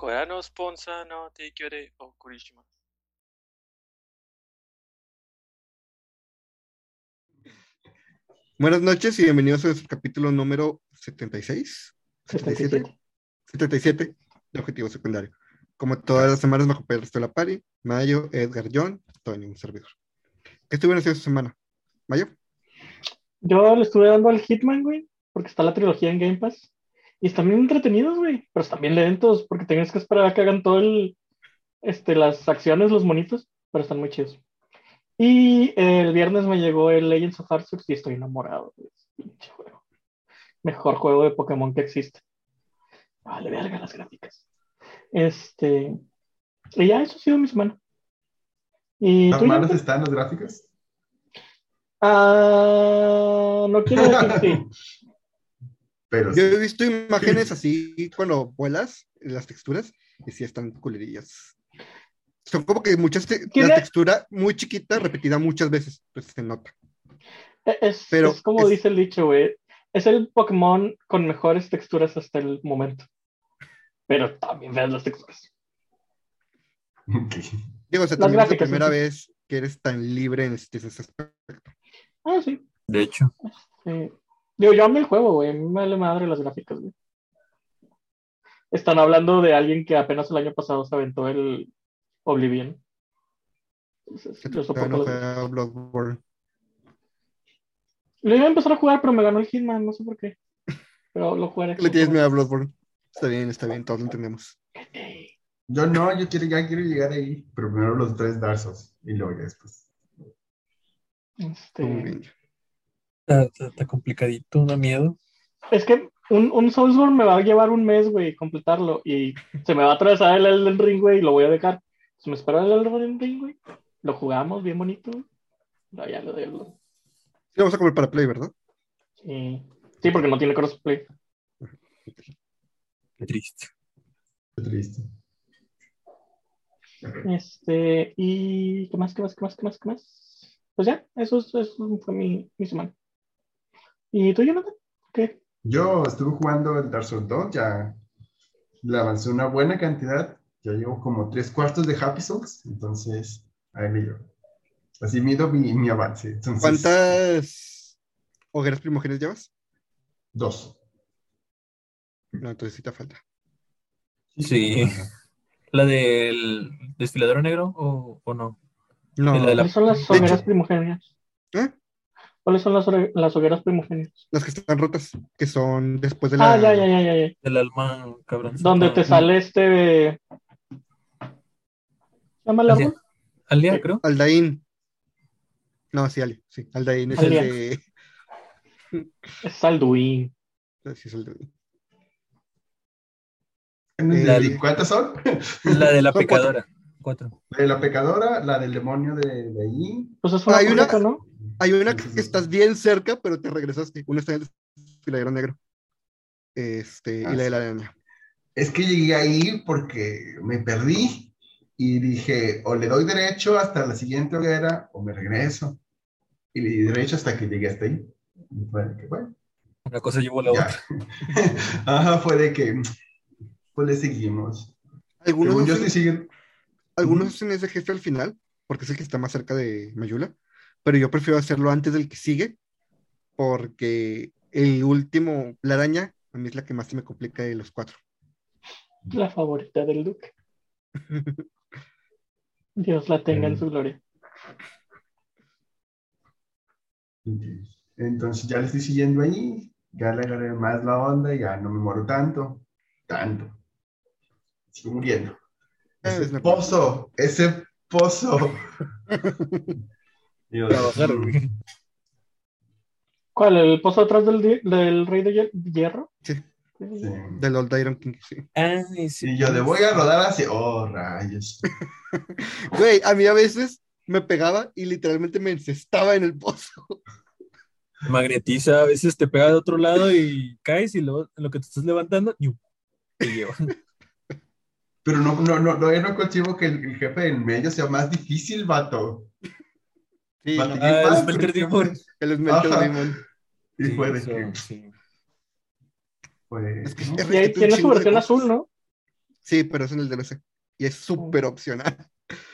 Corano Sponsa no Teikyore eh, o Kurishima. Buenas noches y bienvenidos a nuestro capítulo número 76, 77, 77, de Objetivo Secundario. Como todas las semanas, bajo Pedro de la Pari, Mayo, Edgar John, Tony, un servidor. ¿Qué estuvieron haciendo esta semana? ¿Mayo? Yo le estuve dando al Hitman, güey, porque está la trilogía en Game Pass. Y están bien entretenidos, güey, pero están bien lentos, porque tienes que esperar a que hagan todo el, este, las acciones, los monitos, pero están muy chidos. Y el viernes me llegó el Legends of Arceus y estoy enamorado. Pinche juego. Mejor juego de Pokémon que existe. Vale, verga las gráficas. Este. Y ya, eso ha sido mi semana. ¿Y ¿Las tú, malas están las gráficas? Ah, no quiero decir sí. Pero yo sí. he visto imágenes así cuando vuelas, las texturas, y sí están culerillas. Son como que muchas, te- ¿Tiene- la textura muy chiquita, repetida muchas veces, pues se nota. Es, Pero es como es- dice el dicho, güey. Es el Pokémon con mejores texturas hasta el momento. Pero también veas las texturas. Ok. Digo, o sea, Las también es la primera sí. vez que eres tan libre en este, ese aspecto. Ah, sí. De hecho, sí. Digo, yo amo el juego, güey. A mí me vale madre las gráficas, güey. Están hablando de alguien que apenas el año pasado se aventó el Oblivion. Entonces, Que yo soporto todavía no las- juega Bloodborne. Lo iba a empezar a jugar, pero me ganó el Hitman, no sé por qué. Pero lo jugaré. Le tienes miedo a Bloodborne. Está bien, está bien, todos lo entendemos. Yo no, yo quiero, ya quiero llegar ahí. Pero primero los tres Darsos y luego ya después. Este, Muy bien. Está, está- está complicadito, da miedo. Es que un, un Soulsborne me va a llevar un mes, güey, completarlo. Y se me va a atravesar el Elden Ring, güey, y lo voy a dejar. Si me espero el Elden Ring, güey, lo jugamos bien bonito. No, ya lo doy. Sí, vamos a comer para Play, ¿verdad? Sí. sí, porque no tiene crossplay. Qué triste. Qué triste. Este, y ¿qué más, qué más, qué más, qué más, qué más? Pues ya, eso, es- eso fue mi, mi semana. ¿Y tú, Jonathan? ¿Qué? Yo estuve jugando el Dark Souls 2, ya le avancé una buena cantidad. Ya llevo como tres cuartos de Happy Souls, entonces ahí me llevo. Así mido mi, mi avance. Entonces, ¿Cuántas hogueras primogénitas llevas? Dos. No, entonces sí te falta. Sí. ¿La del desfiladero negro o, o no? No, la de la- ¿Cuáles son las hogueras primogénitas? ¿Eh? ¿Cuáles son las, hogueras primogénitas? las que están rotas, que son después de la... Ah, ya, ya, ya, ya, ya. Del alma, cabrón. Donde te sale este. ¿Se llama el? Alia, creo. Aldaín. No, sí, Ali, sí. Aldaín es el de... Es Salduín. Sí, es. La- ¿Y ¿Cuántas son? La de la Son pecadora. Cuatro. La de la pecadora, la del demonio de, de ahí. Pues es una Hay una- ¿no? Hay una que estás bien cerca, pero te regresaste. Una está en el desfiladero negro. Este, y la de la araña. Es que llegué ahí porque me perdí y dije, o le doy derecho hasta la siguiente hoguera o me regreso. Y le di derecho hasta que llegué hasta ahí. Y fue de que, bueno, Una cosa llevó a la ya. otra. Ajá, fue de que, pues le seguimos. Algunos, hacen, estoy siguiendo. algunos hacen ese jefe al final, porque es el que está más cerca de Mayula, pero yo prefiero hacerlo antes del que sigue, porque el último, la araña, a mí es la que más se me complica de los cuatro. La favorita del Duque. Dios la tenga en su gloria. Entonces ya le estoy siguiendo ahí, ya le agarré más la onda ya no me muero tanto, tanto. Sigo muriendo. Ese pozo, ese pozo. Dios Trabajar, mío. güey. ¿Cuál? ¿El pozo atrás del, di- del rey de hier- hierro? Sí. Sí. Del Old Iron King, sí. Ay, sí. Y yo de voy a rodar así, oh rayos. Güey, a mí a veces me pegaba y literalmente me encestaba en el pozo. Magnetiza, a veces te pega de otro lado y caes y luego en lo que te estás levantando, ¡yu! te lleva. Pero no, no, no, no, yo no consigo que el, el jefe del medio sea más difícil, vato. Sí, Ah, el Smelter Demon. el Smelter. Demon. Y Sí, fue de eso, que, sí. pues, Es que ¿no? es Y tiene su versión azul, ¿no? Sí, pero es en el DLC. Y es súper opcional.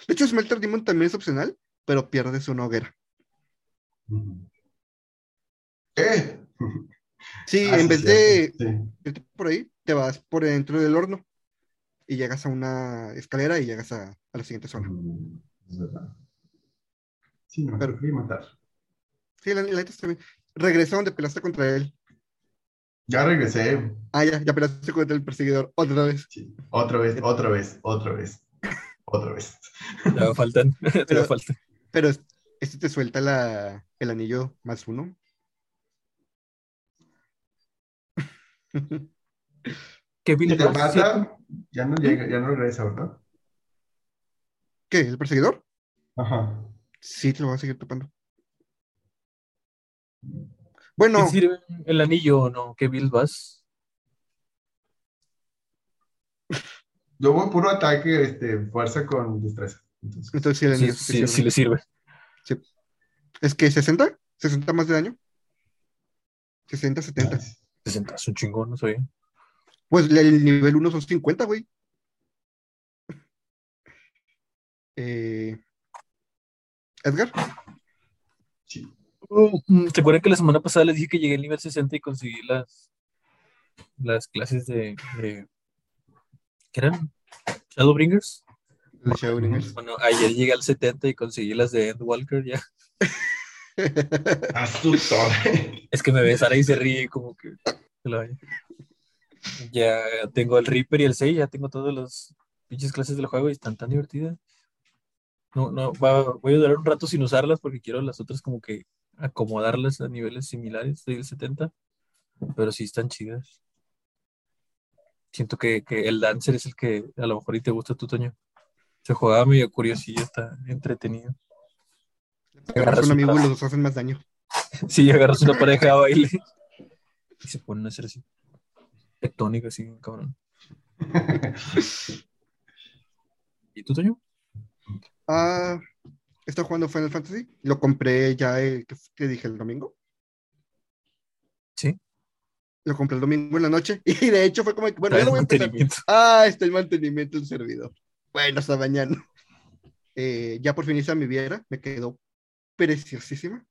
De hecho, Smelter Demon también es opcional, pero pierdes una hoguera. Ujú. ¿Qué? Sí, Ah, en sí, vez de irte por ahí, te vas por dentro del horno y llegas a una escalera y llegas a, a la siguiente zona. Mm, es verdad. Sí, no, Pero- preferí matar. Sí, la, la neta está bien. Regresa donde peleaste contra él. Ya regresé. Ah, ya, ya peleaste contra el perseguidor otra vez. Sí. Otra vez, otra vez, otra vez, otra vez. Te faltan. Te Pero- faltan. Pero es- este te suelta la, el anillo más uno. ¿Qué Si te ya no llega, ya no regresa, ¿verdad? ¿Qué? ¿El perseguidor? Ajá. Sí, te lo vas a seguir topando. Bueno, ¿Qué sirve el anillo o no? ¿Qué Bill vas? Yo voy puro ataque, este, fuerza con destreza. Entonces, entonces sí, el Sí, anillo sí sí, sirve. sí le sirve. Es que 60, 60 más de daño. 60, 70. nice. 60 es un chingón, no sé. Pues el nivel 1 son 50, güey. Eh, Edgar, Sí. Uh, mm, ¿Se acuerdan que la semana pasada les dije que llegué al nivel 60 y conseguí las, las clases de, de- ¿Qué eran? Shadowbringers. Shadowbringers. Bueno, ayer llegué al 70 y conseguí las de Endwalker ya. Es que me ve Sara y se ríe como que se la vaya. Ya tengo el Reaper y el 6, ya tengo todas las pinches clases del juego y están tan divertidas. No, no, va- voy a durar un rato sin usarlas porque quiero las otras como que acomodarlas a niveles similares del 70, pero sí están chidas. Siento que, que el Dancer es el que a lo mejor y te gusta tu Toño. Se jugaba medio curiosillo, está entretenido. Agarras un amigo y los dos hacen más daño. Si agarras una pareja a baile y se ponen a hacer así. Tectónica, así, cabrón. ¿Y tú, Toño? Ah, estoy jugando Final Fantasy. Lo compré ya, el, que, dije el domingo. Sí. Lo compré el domingo en la noche. Y de hecho fue como bueno, ya lo voy a empezar. Ah, está el mantenimiento del servidor. Bueno, hasta mañana. Eh, ya por fin hice a mi Viera, me quedó preciosísima.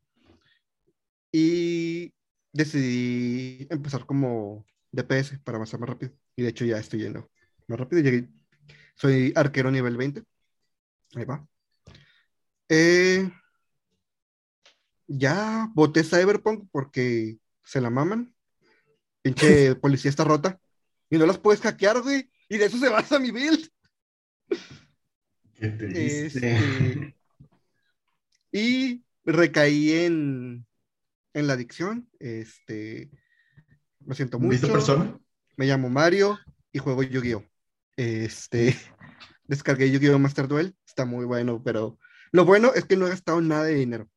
Y decidí empezar como DPS para avanzar más rápido. Y de hecho ya estoy yendo más rápido. Llegué, soy arquero nivel 20. Ahí va. Eh, ya voté Cyberpunk porque se la maman. Pinche policía está rota. Y no las puedes hackear, güey. Y de eso se basa mi build. Qué triste. Este, y recaí en, en la adicción. Este, lo siento ¿Viste mucho. persona? Me llamo Mario y juego Yu-Gi-Oh! Este, descargué Yu-Gi-Oh! Master Duel. Está muy bueno, pero lo bueno es que no he gastado nada de dinero.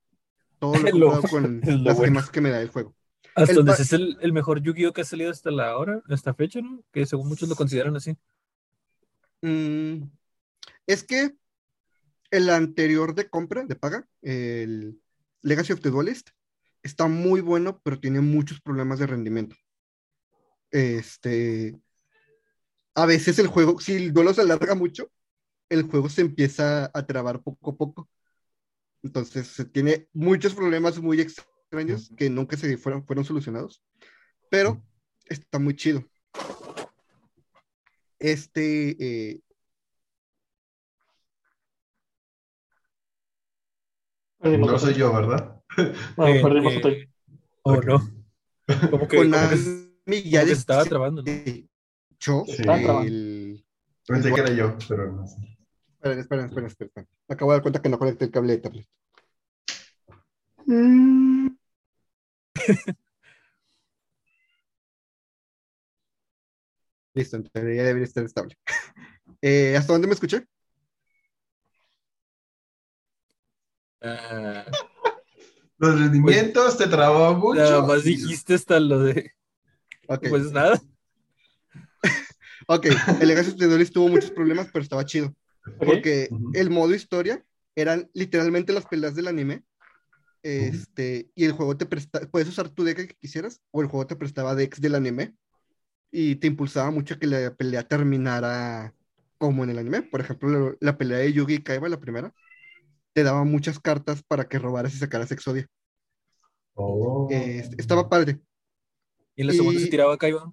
Todo lo he comprado con lo las bueno. gemas que me da el juego. Hasta El donde es el, el mejor Yu-Gi-Oh! que ha salido hasta la hora, hasta fecha, ¿no? Que según muchos lo consideran así. Mm, es que el anterior de compra, de paga, el Legacy of the Duelist, está muy bueno, pero tiene muchos problemas de rendimiento. Este, a veces el juego, si el duelo se alarga mucho, el juego se empieza a trabar poco a poco. Entonces, se tiene muchos problemas muy extraños que nunca se fueron, fueron solucionados, pero está muy chido. Este, eh, No soy yo, ¿verdad? Bueno, Eh, perdimos eh, Toño. ¿O Ok. no? Como que, la que ya estaba trabando, ¿no? Yo, Sí. El... Pensé que era yo, pero no sé. Esperen, esperen, esperen, esperen. Me acabo de dar cuenta que no conecté el cable de tablet. Listo, entonces ya debería estar estable. Eh, ¿Hasta dónde me escuché? Ah, Los rendimientos te trabó mucho. nada más dijiste hasta lo de. Pues nada. ok. El Legacy of the Duelist tuvo muchos problemas, pero estaba chido. Porque Ujú. el modo historia eran literalmente las peleas del anime. Este, y el juego te presta, puedes usar tu deck que quisieras, o el juego te prestaba decks del anime. y te impulsaba mucho a que la pelea terminara como en el anime. Por ejemplo, la, la pelea de Yugi y Kaiba, la primera, te daba muchas cartas para que robaras y sacaras Exodia. Oh. Eh, estaba padre. Y en la segunda Y- se tiraba Kaiba.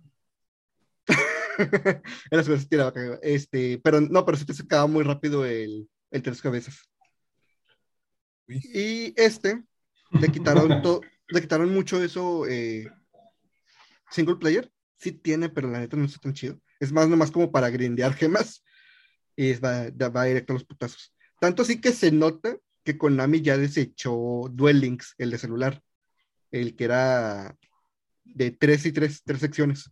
La segunda se tiraba. Este, pero no, pero sí te sacaba muy rápido el, el tres cabezas. Y este, le quitaron, to- le quitaron mucho eso. eh, single player, sí tiene, pero la neta no está tan chido. Es más, nomás como para grindear gemas. Y es- va, va directo a los putazos. Tanto así que se nota que Konami ya desechó Duel Links, el de celular. El que era de tres y tres, tres secciones.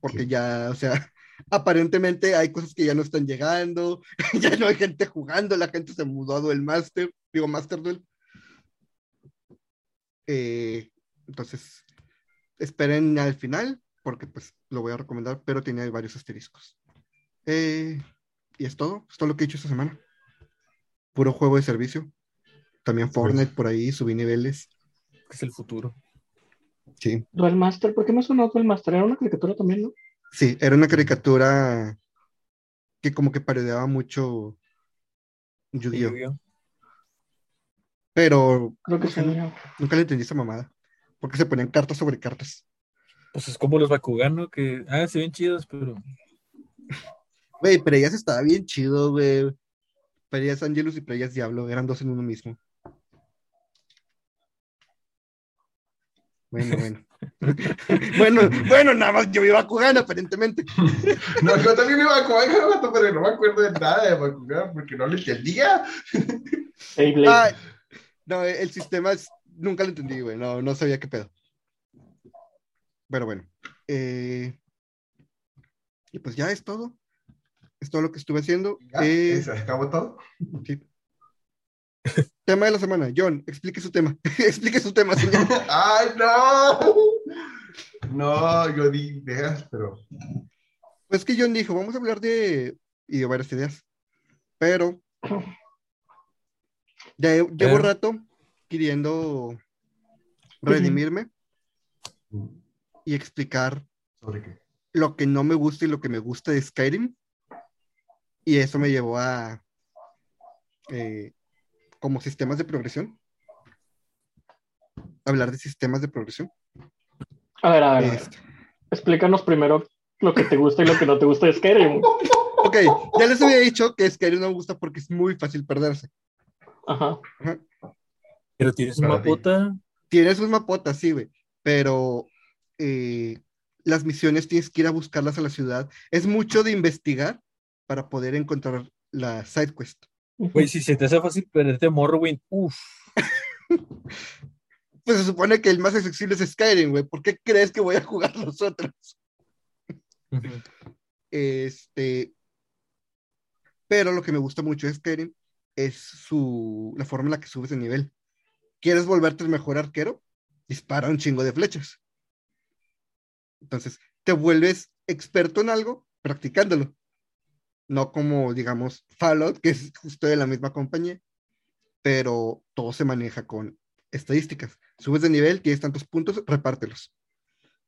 Porque ya, o sea, aparentemente hay cosas que ya no están llegando, ya no hay gente jugando, la gente se mudó a Duel Master, digo Master Duel. Eh, entonces, esperen al final, porque pues lo voy a recomendar, pero tiene varios asteriscos. Eh, y es todo, es todo lo que he hecho esta semana. Puro juego de servicio. También Fortnite por ahí, subí niveles. es el futuro. Sí, Duel Master, ¿por qué me sonó Duel Master? Era una caricatura también, ¿no? sí, era una caricatura que como que parodiaba mucho Yu-Gi-Oh! Pero Creo que sí. nunca le entendí esa mamada. Porque se ponían cartas sobre cartas. Pues es como los Bakugan, ¿no? Que, ah, se ven chidos, pero Güey, pero ellas estaba bien chido, güey. Peleas Angelus y Peleas Diablo, eran dos en uno mismo. Bueno, bueno. bueno, bueno, nada más yo iba jugando, aparentemente. No, yo también iba a jugar, gato, pero no me acuerdo de nada de Bakugan porque no le entendía. Ay, no, el sistema es, nunca lo entendí, güey. No, no sabía qué pedo. Pero bueno. eh, y pues ya es todo. Es todo lo que estuve haciendo. Ya, Eh, ¿Se acabó todo? sí. Tema de la semana. John, explique su tema. explique su tema, señor. ¡Ay, no! No, yo di ideas, pero. Pues que John dijo, vamos a hablar de, y de varias ideas. Pero ya llevo Pero- rato queriendo redimirme y explicar ¿Sobre qué? lo que no me gusta y lo que me gusta de Skyrim. Y eso me llevó a eh, como sistemas de progresión. Hablar de sistemas de progresión. A ver, a ver. Este, Explícanos primero lo que te gusta y lo que no te gusta de Skyrim. ok, ya les había dicho que Skyrim no me gusta porque es muy fácil perderse. Ajá. Ajá. pero tienes un mapota. Tienes un mapota, sí, güey, pero eh, las misiones tienes que ir a buscarlas a la ciudad. Es mucho de investigar para poder encontrar la side quest. Güey, si se te hace fácil perderte Morrowind, uff. Pues se supone que el más accesible es Skyrim, güey. ¿Por qué crees que voy a jugar los otros? Este, pero lo que me gusta mucho de Skyrim es su, la forma en la que subes de nivel. ¿Quieres volverte el mejor arquero? Dispara un chingo de flechas. Entonces, te vuelves experto en algo practicándolo. No como, digamos, Fallout, que es justo de la misma compañía, pero todo se maneja con estadísticas. Subes de nivel, tienes tantos puntos, repártelos.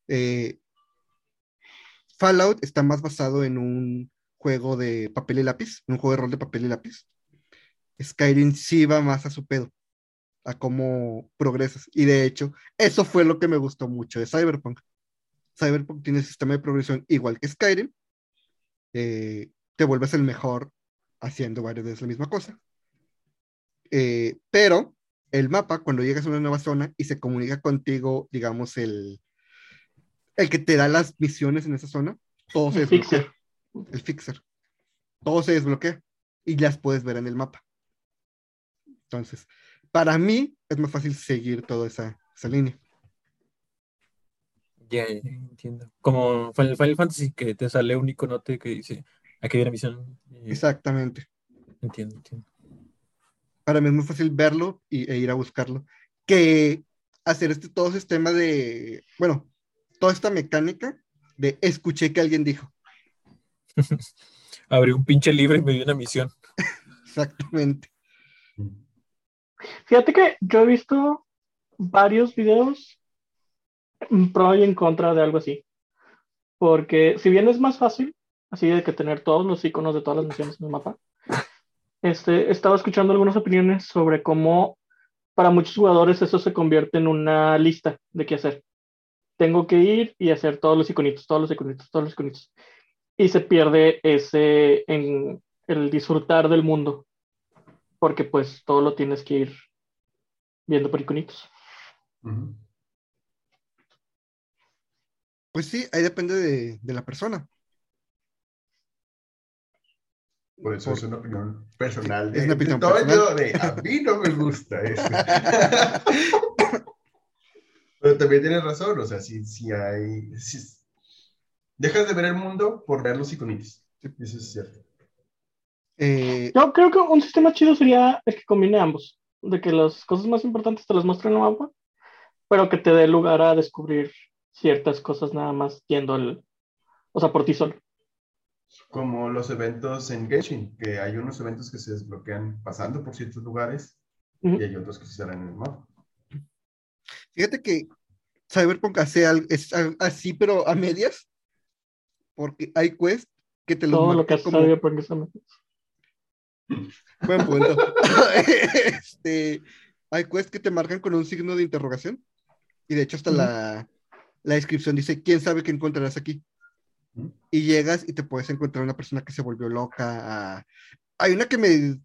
Eh, Fallout está más basado en un juego de papel y lápiz, un juego de rol de papel y lápiz. Skyrim sí va más a su pedo, a cómo progresas. Y de hecho, eso fue lo que me gustó mucho de Cyberpunk. Cyberpunk tiene sistema de progresión igual que Skyrim. Eh, te vuelves el mejor haciendo varias veces la misma cosa. Eh, pero el mapa, cuando llegas a una nueva zona y se comunica contigo, digamos, el, el que te da las misiones en esa zona, todo se El desbloquea. fixer. El fixer. Todo se desbloquea y las puedes ver en el mapa. Entonces, para mí es más fácil seguir toda esa, esa línea. Ya, entiendo. Como Final, Final Fantasy, que te sale un iconote que dice, aquí hay una misión. y- Exactamente. Entiendo, entiendo. Para mí es muy fácil verlo y, e ir a buscarlo que hacer este todo sistema de, bueno, toda esta mecánica de escuché que alguien dijo. Abrí un pinche libro y me dio una misión. Exactamente. Fíjate que yo he visto varios videos en pro y en contra de algo así. Porque si bien es más fácil, así de que tener todos los iconos de todas las misiones en el mapa, este, estaba escuchando algunas opiniones sobre cómo para muchos jugadores eso se convierte en una lista de qué hacer. Tengo que ir y hacer todos los iconitos, todos los iconitos, todos los iconitos. Y se pierde ese en el disfrutar del mundo. Porque pues todo lo tienes que ir viendo por iconitos. Pues sí, ahí depende de, de la persona. Por eso es una opinión personal. Es una de- de opinión Toño, personal. de, a mí no me gusta eso. Pero también tienes razón, o sea, si, si hay... si- dejas de ver el mundo por ver los iconitos. Eso es cierto. Eh, Yo creo que un sistema chido sería el que combine ambos. De que las cosas más importantes te las muestren en el mapa, pero que te dé lugar a descubrir ciertas cosas nada más yendo al. O sea, por ti solo. Como los eventos en Genshin, que hay unos eventos que se desbloquean pasando por ciertos lugares y hay otros que se salen en el mapa. fíjate que Cyberpunk hace al- es así, pero a medias, porque hay quest que te los Todo lo que hace como- Cyberpunk es a- Buen punto. este, hay quests que te marcan con un signo de interrogación. Y de hecho, hasta la, la descripción dice: ¿Quién sabe qué encontrarás aquí? Y llegas y te puedes encontrar una persona que se volvió loca. Hay una que me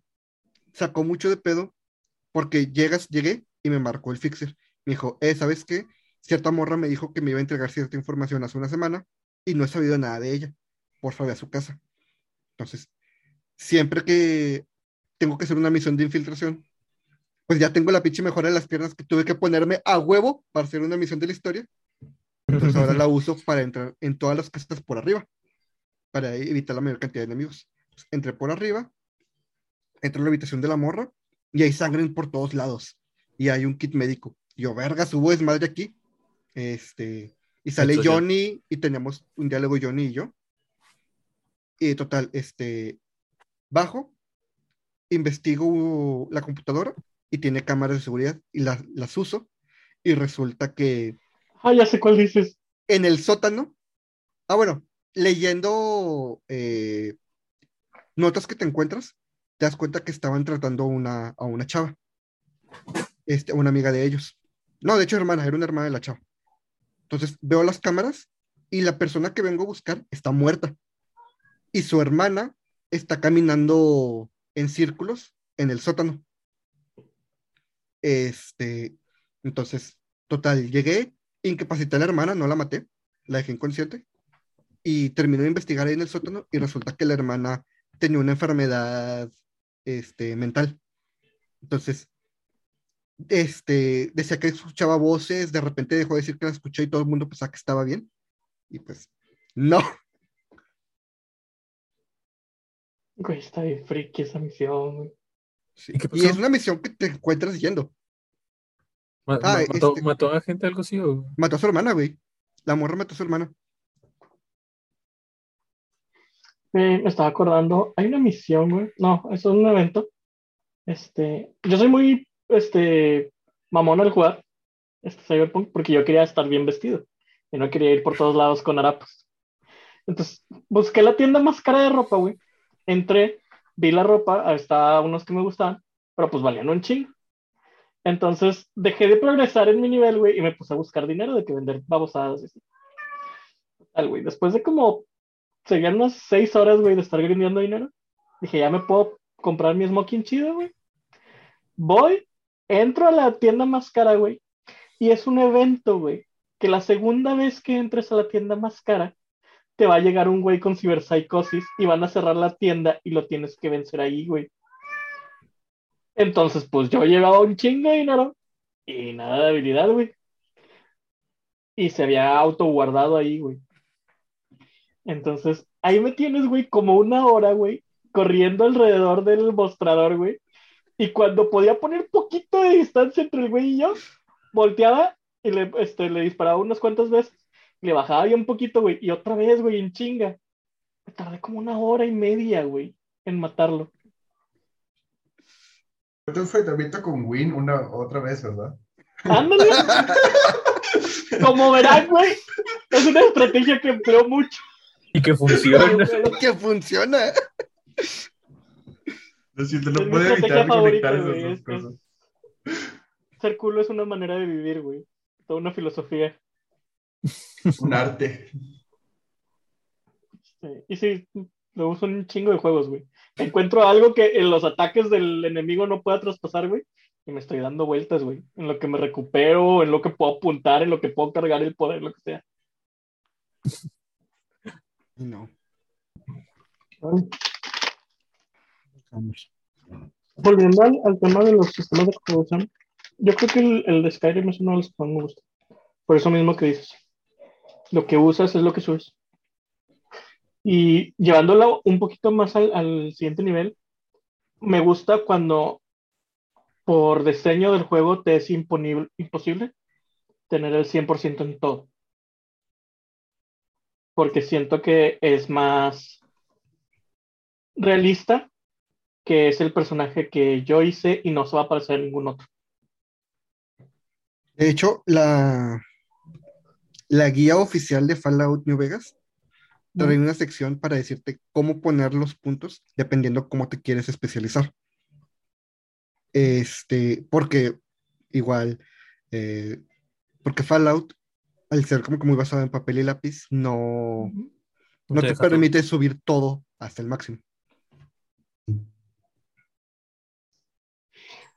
sacó mucho de pedo porque llegas, llegué y me marcó el fixer. Me dijo: eh, ¿sabes qué? Cierta morra me dijo que me iba a entregar cierta información hace una semana y no he sabido nada de ella. Por favor, a su casa. Entonces, siempre que tengo que hacer una misión de infiltración, pues ya tengo la pinche mejora de las piernas que tuve que ponerme a huevo para hacer una misión de la historia. Entonces ahora la uso para entrar en todas las casas por arriba, para evitar la mayor cantidad de enemigos. Entonces, entré por arriba, entro en la habitación de la morra y hay sangre por todos lados. Y hay un kit médico. Yo, vergas, hubo desmadre aquí. Este, y sale. Johnny y teníamos un diálogo Johnny y yo. Y total, este, bajo, investigo la computadora y tiene cámaras de seguridad y las, las uso y resulta que Ah, ya sé cuál dices. en el sótano, ah bueno, leyendo eh, notas que te encuentras, te das cuenta que estaban tratando a una, chava, este, una amiga de ellos. No, de hecho hermana, era una hermana de la chava. Entonces veo las cámaras y la persona que vengo a buscar está muerta y su hermana está caminando en círculos en el sótano. Este, entonces, total, llegué, incapacité a la hermana, no la maté, la dejé inconsciente y terminé de investigar ahí en el sótano y resulta que la hermana tenía una enfermedad este, mental. Entonces, este, decía que escuchaba voces, de repente dejó de decir que la escuchó y todo el mundo pensaba que estaba bien. Y pues, no. Güey, está bien friki esa misión. Sí. ¿Y es una misión que te encuentras yendo. Ma- Ah, ma- mató, este- mató a gente algo así o Mató a su hermana, güey. La morra mató a su hermana. Me, me estaba acordando, hay una misión, güey. No, eso es un evento. Este, yo soy muy, este, mamón al jugar este Cyberpunk porque yo quería estar bien vestido y no quería ir por todos lados con harapos. Entonces, busqué la tienda más cara de ropa, güey. Entré, vi la ropa, estaba unos que me gustaban, pero pues valían un chingo. Entonces, dejé de progresar en mi nivel, güey, y me puse a buscar dinero de que vender babosadas. y así. Güey. Después de como serían unas seis horas, güey, de estar grindeando dinero. Dije, ya me puedo comprar mi smoking chido, güey. Voy, entro a la tienda más cara, güey. Y es un evento, güey. Que la segunda vez que entres a la tienda más cara, te va a llegar un güey con ciberpsicosis y van a cerrar la tienda y lo tienes que vencer ahí, güey. Entonces, pues yo llevaba un chingo de dinero y nada de habilidad, güey. Y se había auto guardado ahí, güey. Entonces, ahí me tienes, güey, como una hora, güey, corriendo alrededor del mostrador, güey. Y cuando podía poner poquito de distancia entre el güey y yo, volteaba y le, este, le disparaba unas cuantas veces. Le bajaba un poquito, güey, y otra vez, güey, en chinga. Me tardé como una hora y media, güey, en matarlo. Tu enfrentamiento con Win una otra vez, ¿verdad? Ándale. como verán, güey, es una estrategia que empleo mucho. Y que funciona. que funciona. Lo siento, Es no mi puedo evitar favorita, conectar esas dos es- cosas. Ser culo es una manera de vivir, güey. Toda una filosofía. Un arte. Sí. Y sí, lo uso en un chingo de juegos, güey. Encuentro algo que en los ataques del enemigo no pueda traspasar, güey. Y me estoy dando vueltas, güey. En lo que me recupero, en lo que puedo apuntar, en lo que puedo cargar el poder, lo que sea. No. Volviendo al, al tema de los sistemas de producción, yo creo que el, el de Skyrim es uno de los que más me gusta. Por eso mismo que dices. Lo que usas es lo que subes. Y llevándolo un poquito más al, siguiente nivel, me gusta cuando por diseño del juego te es imposible tener el 100% en todo. Porque siento que es más realista que es el personaje que yo hice y no se va a parecer a ningún otro. De hecho, la guía oficial de Fallout New Vegas trae una sección para decirte cómo poner los puntos dependiendo cómo te quieres especializar. Este, porque igual, eh, porque Fallout, al ser como que muy basado en papel y lápiz, no, no te todo. permite subir todo hasta el máximo.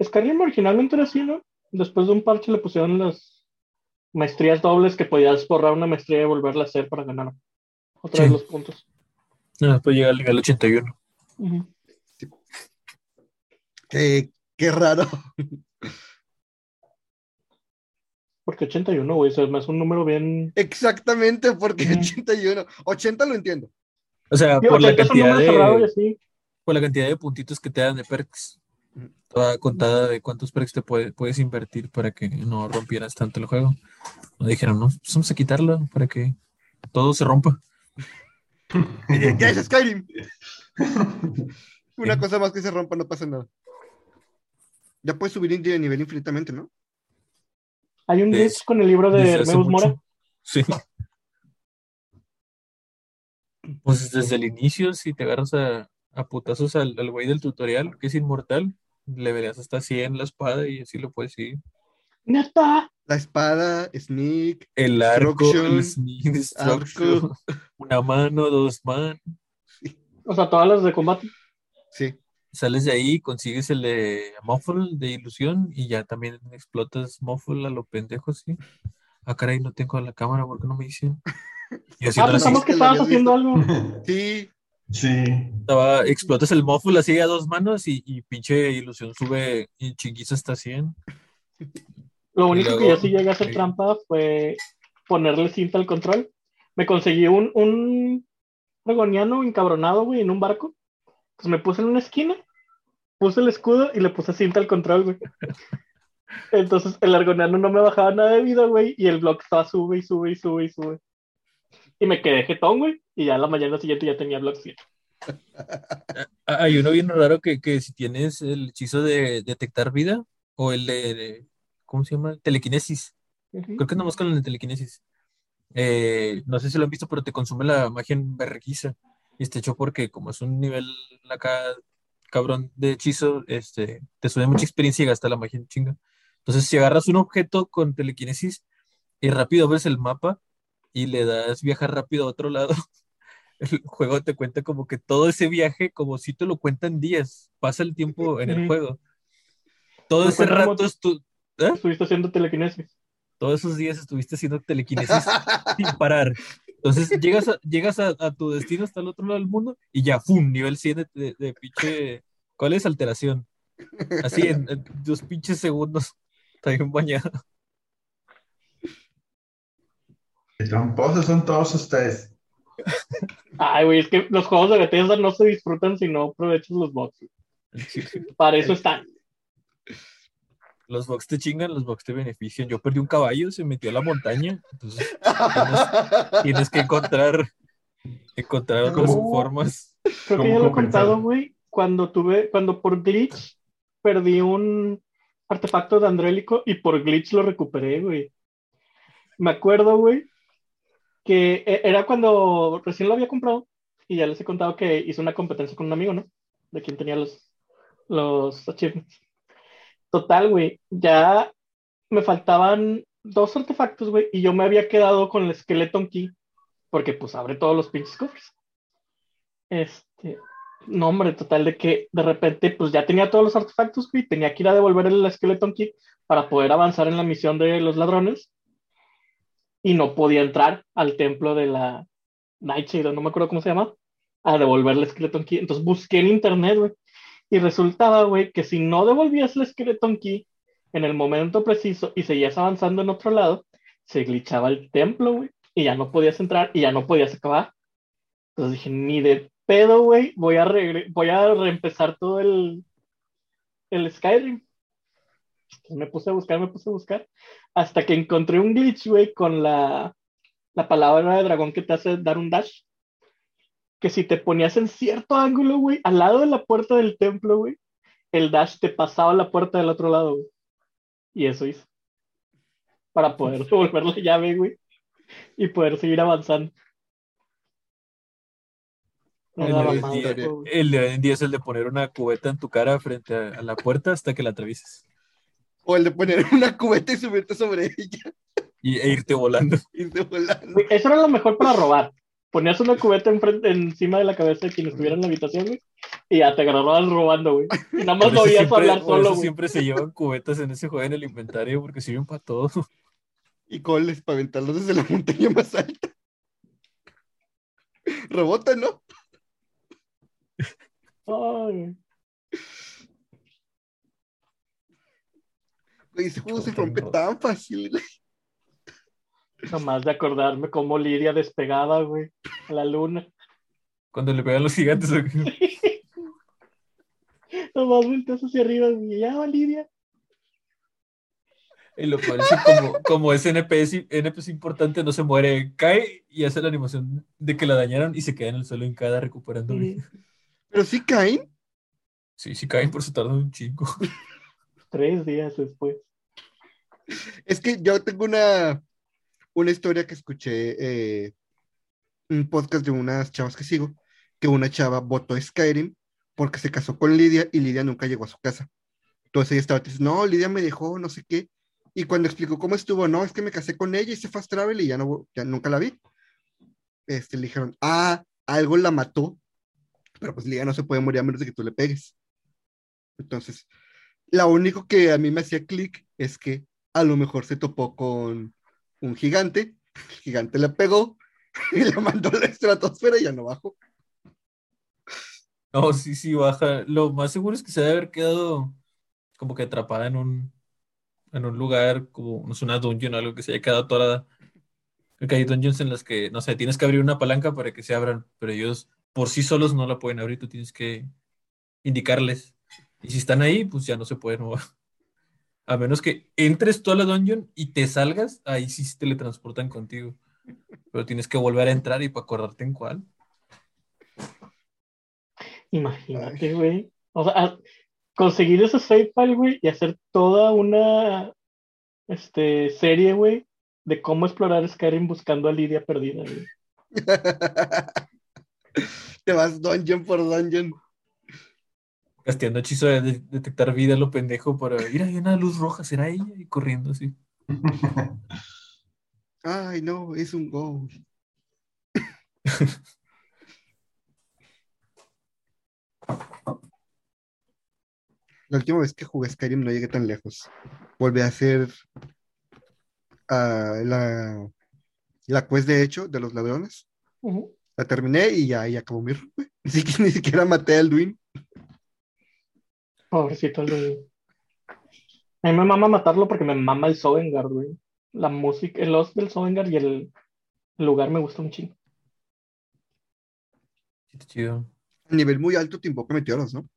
Skyrim originalmente era así, ¿no? Después de un parche le pusieron las maestrías dobles que podías borrar una maestría y volverla a hacer para ganar otra vez Sí. los puntos. No, después llega el nivel 81. Ujú. Qué, qué raro. Porque 81, güey, eso es más un número bien... Exactamente, porque Ujú. 81. 80 lo entiendo. O sea, por la 80 es un cantidad de, por la cantidad de puntitos que te dan de perks. Toda contada de cuántos perks te puede- puedes invertir para que no rompieras tanto el juego. No dijeron, no, pues vamos a quitarlo para que todo se rompa. Ya es Skyrim. Una cosa más que se rompa, no pasa nada. Ya puedes subir de nivel infinitamente, ¿no? Hay un glitch con el libro de Hermeus. Mora. Sí. Pues desde el inicio, si te agarras a, a putazos al, al güey del tutorial, que es inmortal, le verías hasta 100 la espada y así lo puedes ir. ¡Neta! La espada, Sneak, El arco, el sneak destruction, una mano, dos manos. O sea, todas las de combate. sí. Sales de ahí, consigues el de Muffle de ilusión y ya también explotas Muffle a lo pendejo, sí. Ah, caray, no tengo la cámara, ¿por qué no me así Ah, pensamos sí, que estabas haciendo algo. Sí, Sí. estaba- explotas el Muffle así a dos manos y, y pinche ilusión sube y chinguiza hasta 100. Lo único luego- que yo sí llegué a hacer sí. trampa fue ponerle cinta al control. Me conseguí un, un dragoniano encabronado, güey, en un barco. Pues me puse en una esquina, puse el escudo y le puse cinta al control, güey. Entonces el argoniano no me bajaba nada de vida, güey, y el block estaba sube y sube y sube y sube. Y me quedé jetón, güey, y ya la mañana siguiente ya tenía block 100. Ah, Hay uno bien raro que, que si tienes el hechizo de detectar vida o el de, de- ¿cómo se llama? Telequinesis. Creo que nomás con el de telequinesis. Eh, no sé si lo han visto, pero te consume la magia en berrequiza. Y está hecho porque como es un nivel acá cabrón de hechizo, este, te sube mucha experiencia y gasta la magia en chinga. Entonces, si agarras un objeto con telequinesis y rápido ves el mapa y le das viajar rápido a otro lado, el juego te cuenta como que todo ese viaje, como si te lo cuentan días, pasa el tiempo en el juego. Todo ese rato es tu- ¿eh? Estuviste haciendo telequinesis. todos esos días estuviste haciendo telequinesis sin parar. Entonces llegas, a, llegas a, a tu destino hasta el otro lado del mundo y ya, ¡fum! Nivel 100 de, de, de pinche. ¿Cuál es alteración? Así en, en dos pinches segundos. Está bien bañado. Tramposos son todos ustedes. Ay, güey, es que los juegos de Bethesda no se disfrutan si no aprovechas los bots. Para eso están. Los box te chingan, los box te benefician. Yo perdí un caballo, se metió a la montaña. Entonces tienes, tienes que encontrar, encontrar otras formas. Creo que ¿Cómo ya lo he contado, güey. Cuando tuve, cuando por glitch perdí un artefacto de Andrélico y por glitch lo recuperé, güey. me acuerdo, güey, que e- era cuando recién lo había comprado y ya les he contado que hice una competencia con un amigo, ¿no? De quien tenía los, los achievements. Total, güey, ya me faltaban dos artefactos, güey, y yo me había quedado con el Skeleton Key, porque pues abre todos los pinches cofres. Este, no, hombre, total, de que de repente pues ya tenía todos los artefactos, güey, tenía que ir a devolver el Skeleton Key para poder avanzar en la misión de los ladrones, y no podía entrar al templo de la Nightshade, no me acuerdo cómo se llama, a devolverle el Skeleton Key. Entonces busqué en internet, güey, y resultaba, güey, que si no devolvías el Skeleton Key en el momento preciso y seguías avanzando en otro lado, se glitchaba el templo, güey, y ya no podías entrar y ya no podías acabar. Entonces dije, ni de pedo, güey, voy a voy a reempezar todo el, el Skyrim. Me puse a buscar, me puse a buscar, hasta que encontré un glitch, güey, con la, la palabra de dragón que te hace dar un dash. Que si te ponías en cierto ángulo, güey, al lado de la puerta del templo, güey, el dash te pasaba a la puerta del otro lado, güey. Y eso hice. Para poder devolver la llave, güey. Y poder seguir avanzando. No El de más, día- güey. El de hoy en día es el de poner una cubeta en tu cara frente a, a la puerta hasta que la atravieses O el de poner una cubeta y subirte sobre ella y, e irte volando. irte volando. Eso era lo mejor para robar. Ponías una cubeta enfrente, encima de la cabeza de quien estuviera en la habitación, güey. Y ya te agarraban robando, güey. Y nada más lo oías siempre- hablar solo, eso güey. siempre se llevan cubetas en ese juego en el inventario porque sirven para todo. Y coles para aventarlos desde la montaña más alta. Rebota, ¿no? Ay, Güey, ese juego se rompe tan fácil, güey. Nomás de acordarme cómo Lidia despegaba, güey, a la luna. Cuando le pegan los gigantes. Nomás volteas hacia arriba, güey. Ya va Lidia. Y lo es que como, como ese NPC, NPC importante no se muere, cae y hace la animación de que la dañaron y se queda en el suelo hincada recuperando vida. Pero sí caen. Sí, sí caen por eso tardan un chingo. Tres días después. Es que yo tengo una, una historia que escuché, eh, un podcast de unas chavas que sigo, que una chava votó Skyrim porque se casó con Lidia y Lidia nunca llegó a su casa. Entonces ella estaba diciendo, no, Lidia me dejó, no sé qué. Y cuando explicó cómo estuvo, no, es que me casé con ella y se fast travel y ya, no, ya nunca la vi. Este, le dijeron, ah, algo la mató, pero pues Lidia no se puede morir a menos de que tú le pegues. Entonces, lo único que a mí me hacía clic es que a lo mejor se topó con un gigante, el gigante la pegó y la mandó a la estratosfera y ya no bajó. No, sí, sí, baja. Lo más seguro es que se debe haber quedado como que atrapada en un, en un lugar, como, no sé, una dungeon o algo que se haya quedado atorada. Porque hay dungeons en las que, no sé, tienes que abrir una palanca para que se abran, pero ellos por sí solos no la pueden abrir, tú tienes que indicarles. Y si están ahí, pues ya no se pueden mover. A menos que entres tú a la dungeon y te salgas, ahí sí se teletransportan contigo. Pero tienes que volver a entrar y para acordarte en cuál. Imagínate, güey. O sea, conseguir ese save file, güey, y hacer toda una este, serie, güey, de cómo explorar Skyrim buscando a Lidia perdida, güey. Te vas dungeon por dungeon. Casteando hechizo de, de- detectar vida, lo pendejo, para ir hay una luz roja, será ella, y corriendo así. Ay, no, es un ghost. La última vez que jugué Skyrim no llegué tan lejos. Volví a hacer ah, la, la quest de hecho de los ladrones. La terminé y ya, ya acabó mi siquiera, ni siquiera maté al Duin. Pobrecito el güey. A mí me mama matarlo porque me mama el Sovngarde, güey. La música, el host del Sovngarde y el lugar me gusta un chingo. Chido. A nivel muy alto te invoca meteoros, ¿no?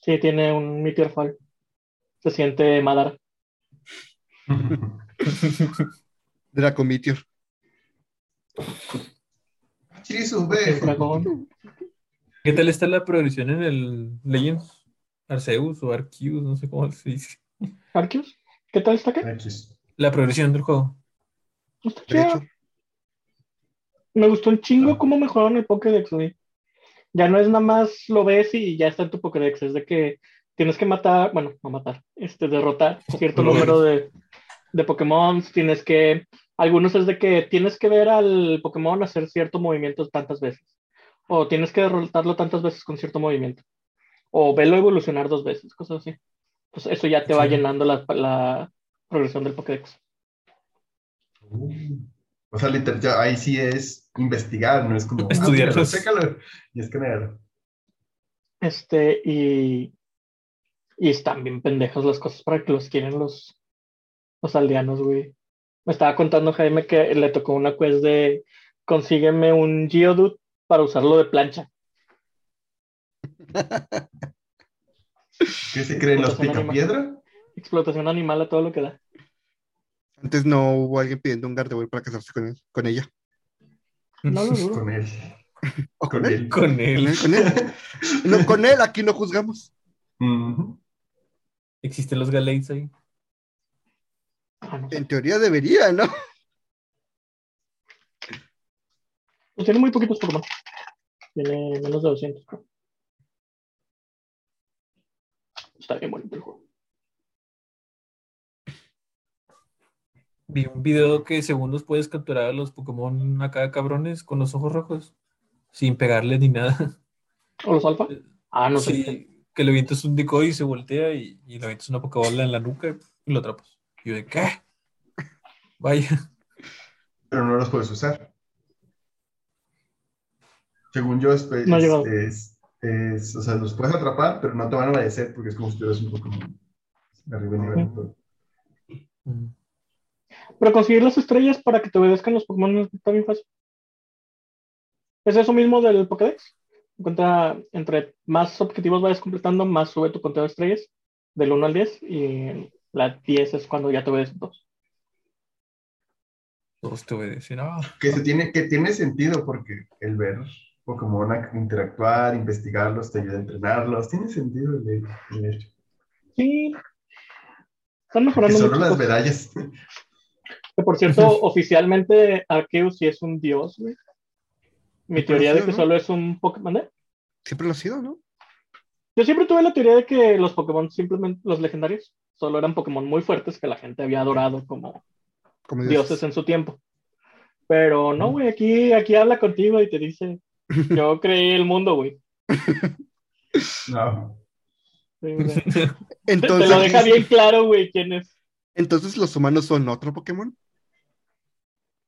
Sí, tiene un Meteor Fall. Se siente Madara. Draco Meteor. Chirisu, El ve. dragón. ¿Qué tal está la progresión en el Legends? Arceus o Arceus, no sé cómo se dice. Arceus. ¿Qué tal está qué? La progresión del juego. Está chido. Me gustó un chingo Ah. cómo mejoraron el Pokédex, güey. Ya no es nada más lo ves y ya está en tu Pokédex, es de que tienes que matar, bueno, no matar, este, derrotar cierto número de, de Pokémon, tienes que, algunos es de que tienes que ver al Pokémon hacer cierto movimiento tantas veces, o tienes que derrotarlo tantas veces con cierto movimiento, o verlo evolucionar dos veces, cosas así. Pues eso ya te va Sí. llenando la, la progresión del Pokédex. Uh. O sea, literal, ya ahí sí es investigar, no es como. ah, Estudiarlos. mira, chécalo, Y escanear. Este, y, y están bien pendejas las cosas para que los quieren los, los aldeanos, güey. Me estaba contando Jaime que le tocó una quest de consígueme un Geodude para usarlo de plancha. ¿Qué se creen los picapiedra? Explotación animal a todo lo que da. antes no hubo alguien pidiendo un Gardevoir para casarse con, él, con ella. No lo dudo. Con él. O con, Con él. él. Con Con él. con él. No, con él, aquí no juzgamos. Existen los Galates ahí. Ah. En teoría debería, ¿no? Pues tiene muy poquitos Pokémon. Tiene menos de 200, creo. Está bien bonito el juego. Vi un video que según los puedes capturar a los Pokémon acá cabrones con los ojos rojos. Sin pegarle ni nada. ¿O los alfa? Ah, no sé. Sí, que le avientas un decoy y se voltea y, y le avientas una Pokébola en la nuca y lo atrapas. Y yo de ¿qué? Vaya. Pero no los puedes usar. Según yo, es, No es- llegado. es- es- o sea, los puedes atrapar, pero no te van a obedecer porque es como si tuvieras un Pokémon de arriba en nivel. Pero conseguir las estrellas para que te obedezcan los Pokémon está bien fácil. Es eso mismo del Pokédex. Encuentra, entre más objetivos vayas completando, más sube tu conteo de estrellas, del 1 al 10, y la 10 es cuando ya te obedecen todos. Todos te obedecen. Ah, Que, se tiene, que tiene sentido porque el ver Pokémon a- interactuar, investigarlos, te ayuda a entrenarlos. Tiene sentido el, el hecho. Sí. Están Que mejorando solo muchas las cosas. medallas. Que, por cierto, oficialmente Arceus sí es un dios, güey. Mi teoría de que ¿no? solo es un Pokémon. ¿eh? Siempre lo ha sido, ¿no? Yo siempre tuve la teoría de que los Pokémon, simplemente los legendarios, solo eran Pokémon muy fuertes que la gente había adorado como Como dioses en su tiempo. Pero no, güey, aquí, aquí habla contigo y te dice, yo creé el mundo, güey. No. Sí, Entonces, te lo deja bien claro, güey, quién es. entonces los humanos son otro Pokémon.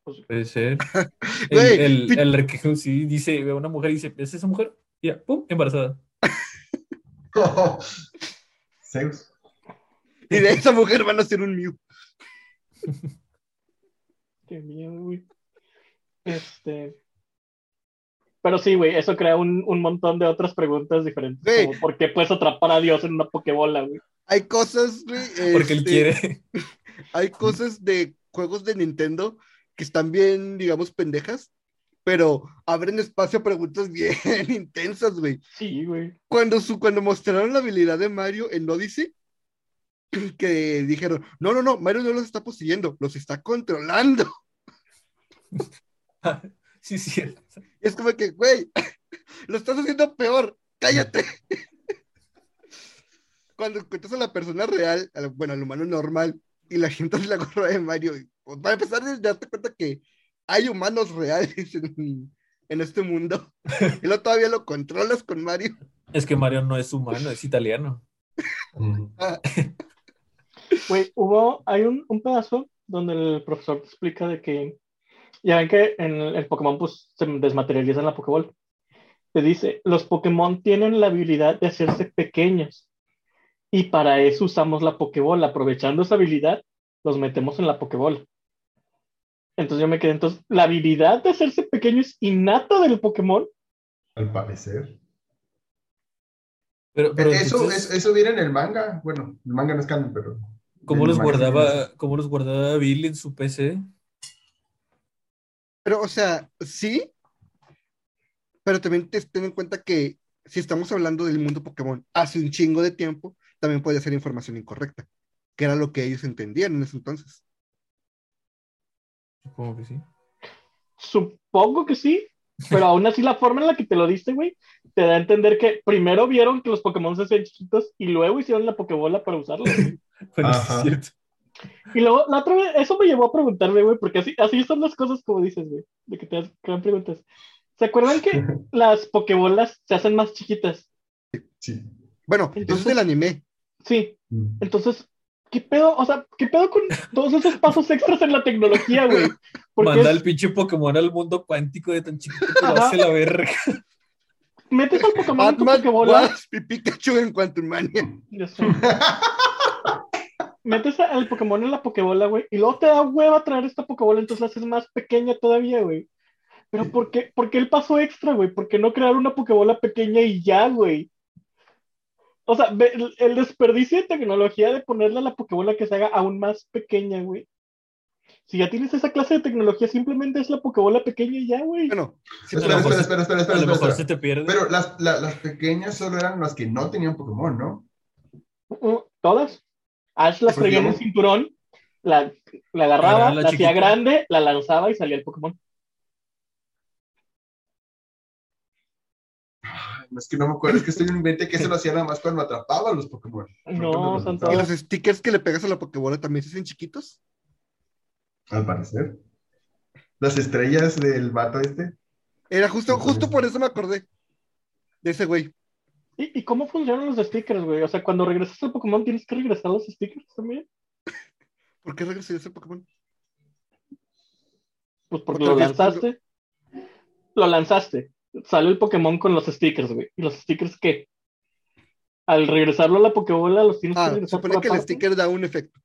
puede ser. El, Güey, el, el sí dice, ve a una mujer y dice, ¿es esa mujer? Y ya, pum, embarazada. Zeus. Y de esa mujer van a ser un Mew. Qué miedo, güey. Este. Pero sí, güey, eso crea un, un montón de otras preguntas diferentes. Güey. Como, ¿por qué puedes atrapar a Dios en una Pokébola, güey? Hay cosas, güey. Porque él este, quiere. Hay cosas de juegos de Nintendo que están bien, digamos, pendejas, pero abren espacio a preguntas bien intensas, güey. Sí, güey. Cuando, su, cuando mostraron la habilidad de Mario en Odyssey, que dijeron, no, no, no, Mario no los está poseyendo, los está controlando. Sí, sí. Es como que, güey, lo estás haciendo peor, cállate. Cuando encuentras a la persona real, al- bueno, al humano normal, y la gente hace la gorra de Mario, pues, para empezar, es darte cuenta que hay humanos reales en, en este mundo. Y luego todavía lo controlas con Mario. Es que Mario no es humano, es italiano. Ah, Güey, hubo, hay un, un pedazo donde el profesor te explica de que, ya ven que en el, Pokémon pues se desmaterializa en la Pokéball. Te dice, los Pokémon tienen la habilidad de hacerse pequeños y para eso usamos la Pokéball. Aprovechando esa habilidad, los metemos en la Pokéball. Entonces yo me quedé, entonces, la habilidad de hacerse pequeño es innata del Pokémon. Al parecer. Pero, pero eso, entonces, es- eso viene en el manga. Bueno, el manga no es canon, pero. ¿cómo los guardaba, cómo los guardaba Bill en su PC? Pero, o sea, sí, pero también te- ten en cuenta que si estamos hablando del mundo Pokémon hace un chingo de tiempo, también puede ser información incorrecta. que era lo que ellos entendían en ese entonces. Supongo que sí. Supongo que sí, pero aún así la forma en la que te lo diste, güey, te da a entender que primero vieron que los Pokémon se hacían chiquitos y luego hicieron la Pokébola para usarla. güey. Bueno, Ajá. es cierto. Y luego, la otra vez, eso me llevó a preguntarme, güey, porque así, así son las cosas como dices, güey, de que te dan preguntas. ¿Se acuerdan que las Pokébolas se hacen más chiquitas? Sí. Bueno, eso es Entonces- del anime. Sí, Mm. entonces, ¿qué pedo? O sea, ¿qué pedo con todos esos pasos extras en la tecnología, güey? Manda es- al pinche Pokémon al mundo cuántico de tan chiquito que lo hace la verga. metes al Pokémon en tu Batman, Pokébola. Wasp y Pikachu en Quantum Mania. Sé. Metes al Pokémon en la Pokébola, güey, y luego te da hueva traer esta Pokébola, entonces la haces más pequeña todavía, güey. Pero ¿por qué, por qué el paso extra, güey? ¿Por qué no crear una Pokébola pequeña y ya, güey? O sea, ve- el, el desperdicio de tecnología de ponerle a la Pokébola que se haga aún más pequeña, güey. Si ya tienes esa clase de tecnología, simplemente es la Pokébola pequeña y ya, güey. Bueno, sí, Espera, espera, espera, espera, A espera, lo mejor espera. se te pierde. Pero las, la- las pequeñas solo eran las que no tenían Pokémon, ¿no? Uh, Todas. Ash las traía en digamos- cinturón, la, la agarraba, la, la hacía grande, la lanzaba y salía el Pokémon. Ay, Es que no me acuerdo, es que estoy en un mente que eso lo hacía nada más cuando atrapaba a los Pokémon. No, son los ¿Y los stickers que le pegas a la Pokébola también se hacen chiquitos? Al parecer. Las estrellas del vato este. Era justo, justo por eso me acordé de ese güey. ¿Y, y cómo funcionan los stickers, güey? O sea, cuando regresas al Pokémon, ¿tienes que regresar los stickers también? ¿Por qué regresé a ese Pokémon? Pues porque lo vez, lanzaste. Lo lanzaste. Sale el Pokémon con los stickers, güey. ¿Y los stickers qué? Al regresarlo a la Pokébola, los tienes que Ah, regresar supone que el aparte. sticker da un efecto.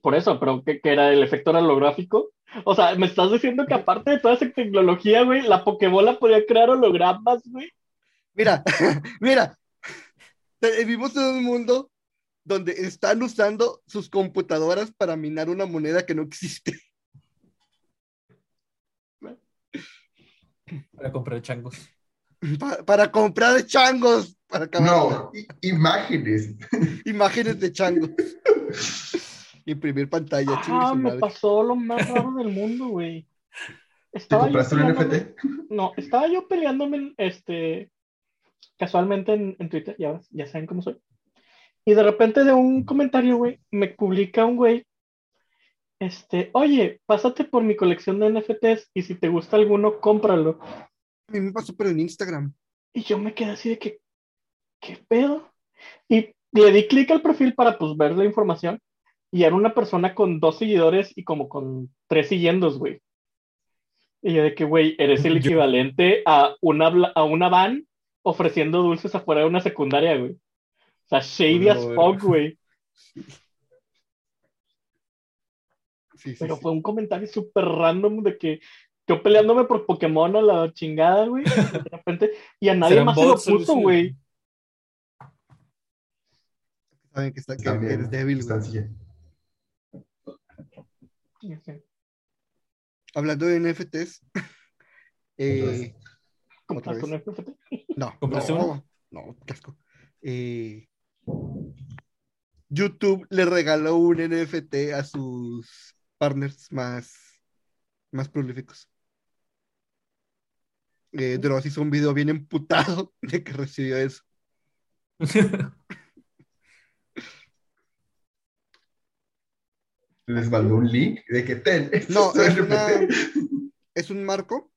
Por eso, pero ¿qué, qué era el efecto holográfico? O sea, me estás diciendo que aparte de toda esa tecnología, güey, la Pokébola podía crear hologramas, güey. Mira, mira, te- vivimos en un mundo donde están usando sus computadoras para minar una moneda que no existe. Para comprar changos. Pa- para comprar changos, para acabar No, imágenes. imágenes de changos. Imprimir pantalla, Ah, me madre. pasó lo más raro del mundo, güey. ¿Te compraste un NFT? No, estaba yo peleándome en, este, casualmente en, en Twitter, ya, ya saben cómo soy. Y de repente de un comentario, güey, me publica un güey, este, oye, pásate por mi colección de NFTs y si te gusta alguno, cómpralo. A mí me pasó, pero en Instagram. Y yo me quedé así de que, ¿qué pedo? Y le di clic al perfil para pues ver la información y era una persona con dos seguidores y como con tres siguiendos, güey. Y yo de que, güey, eres el Yo- equivalente a una, a una van ofreciendo dulces afuera de una secundaria, güey. O sea, shady as fuck, güey. Sí, sí, Pero sí. fue un comentario súper random de que yo peleándome por Pokémon a la chingada, güey. De repente, y a nadie más se lo puso, güey. Saben que, está, que También, eres débil, güey. Hablando de NFTs. eh, ¿Compraste Otra un NFT? no, ¿Compraste no, no, qué asco. Eh, YouTube le regaló un NFT a sus partners más, más prolíficos. Eh, Dross hizo un video bien emputado de que recibió eso. Les mandó un link de que ten. No, es una- es un marco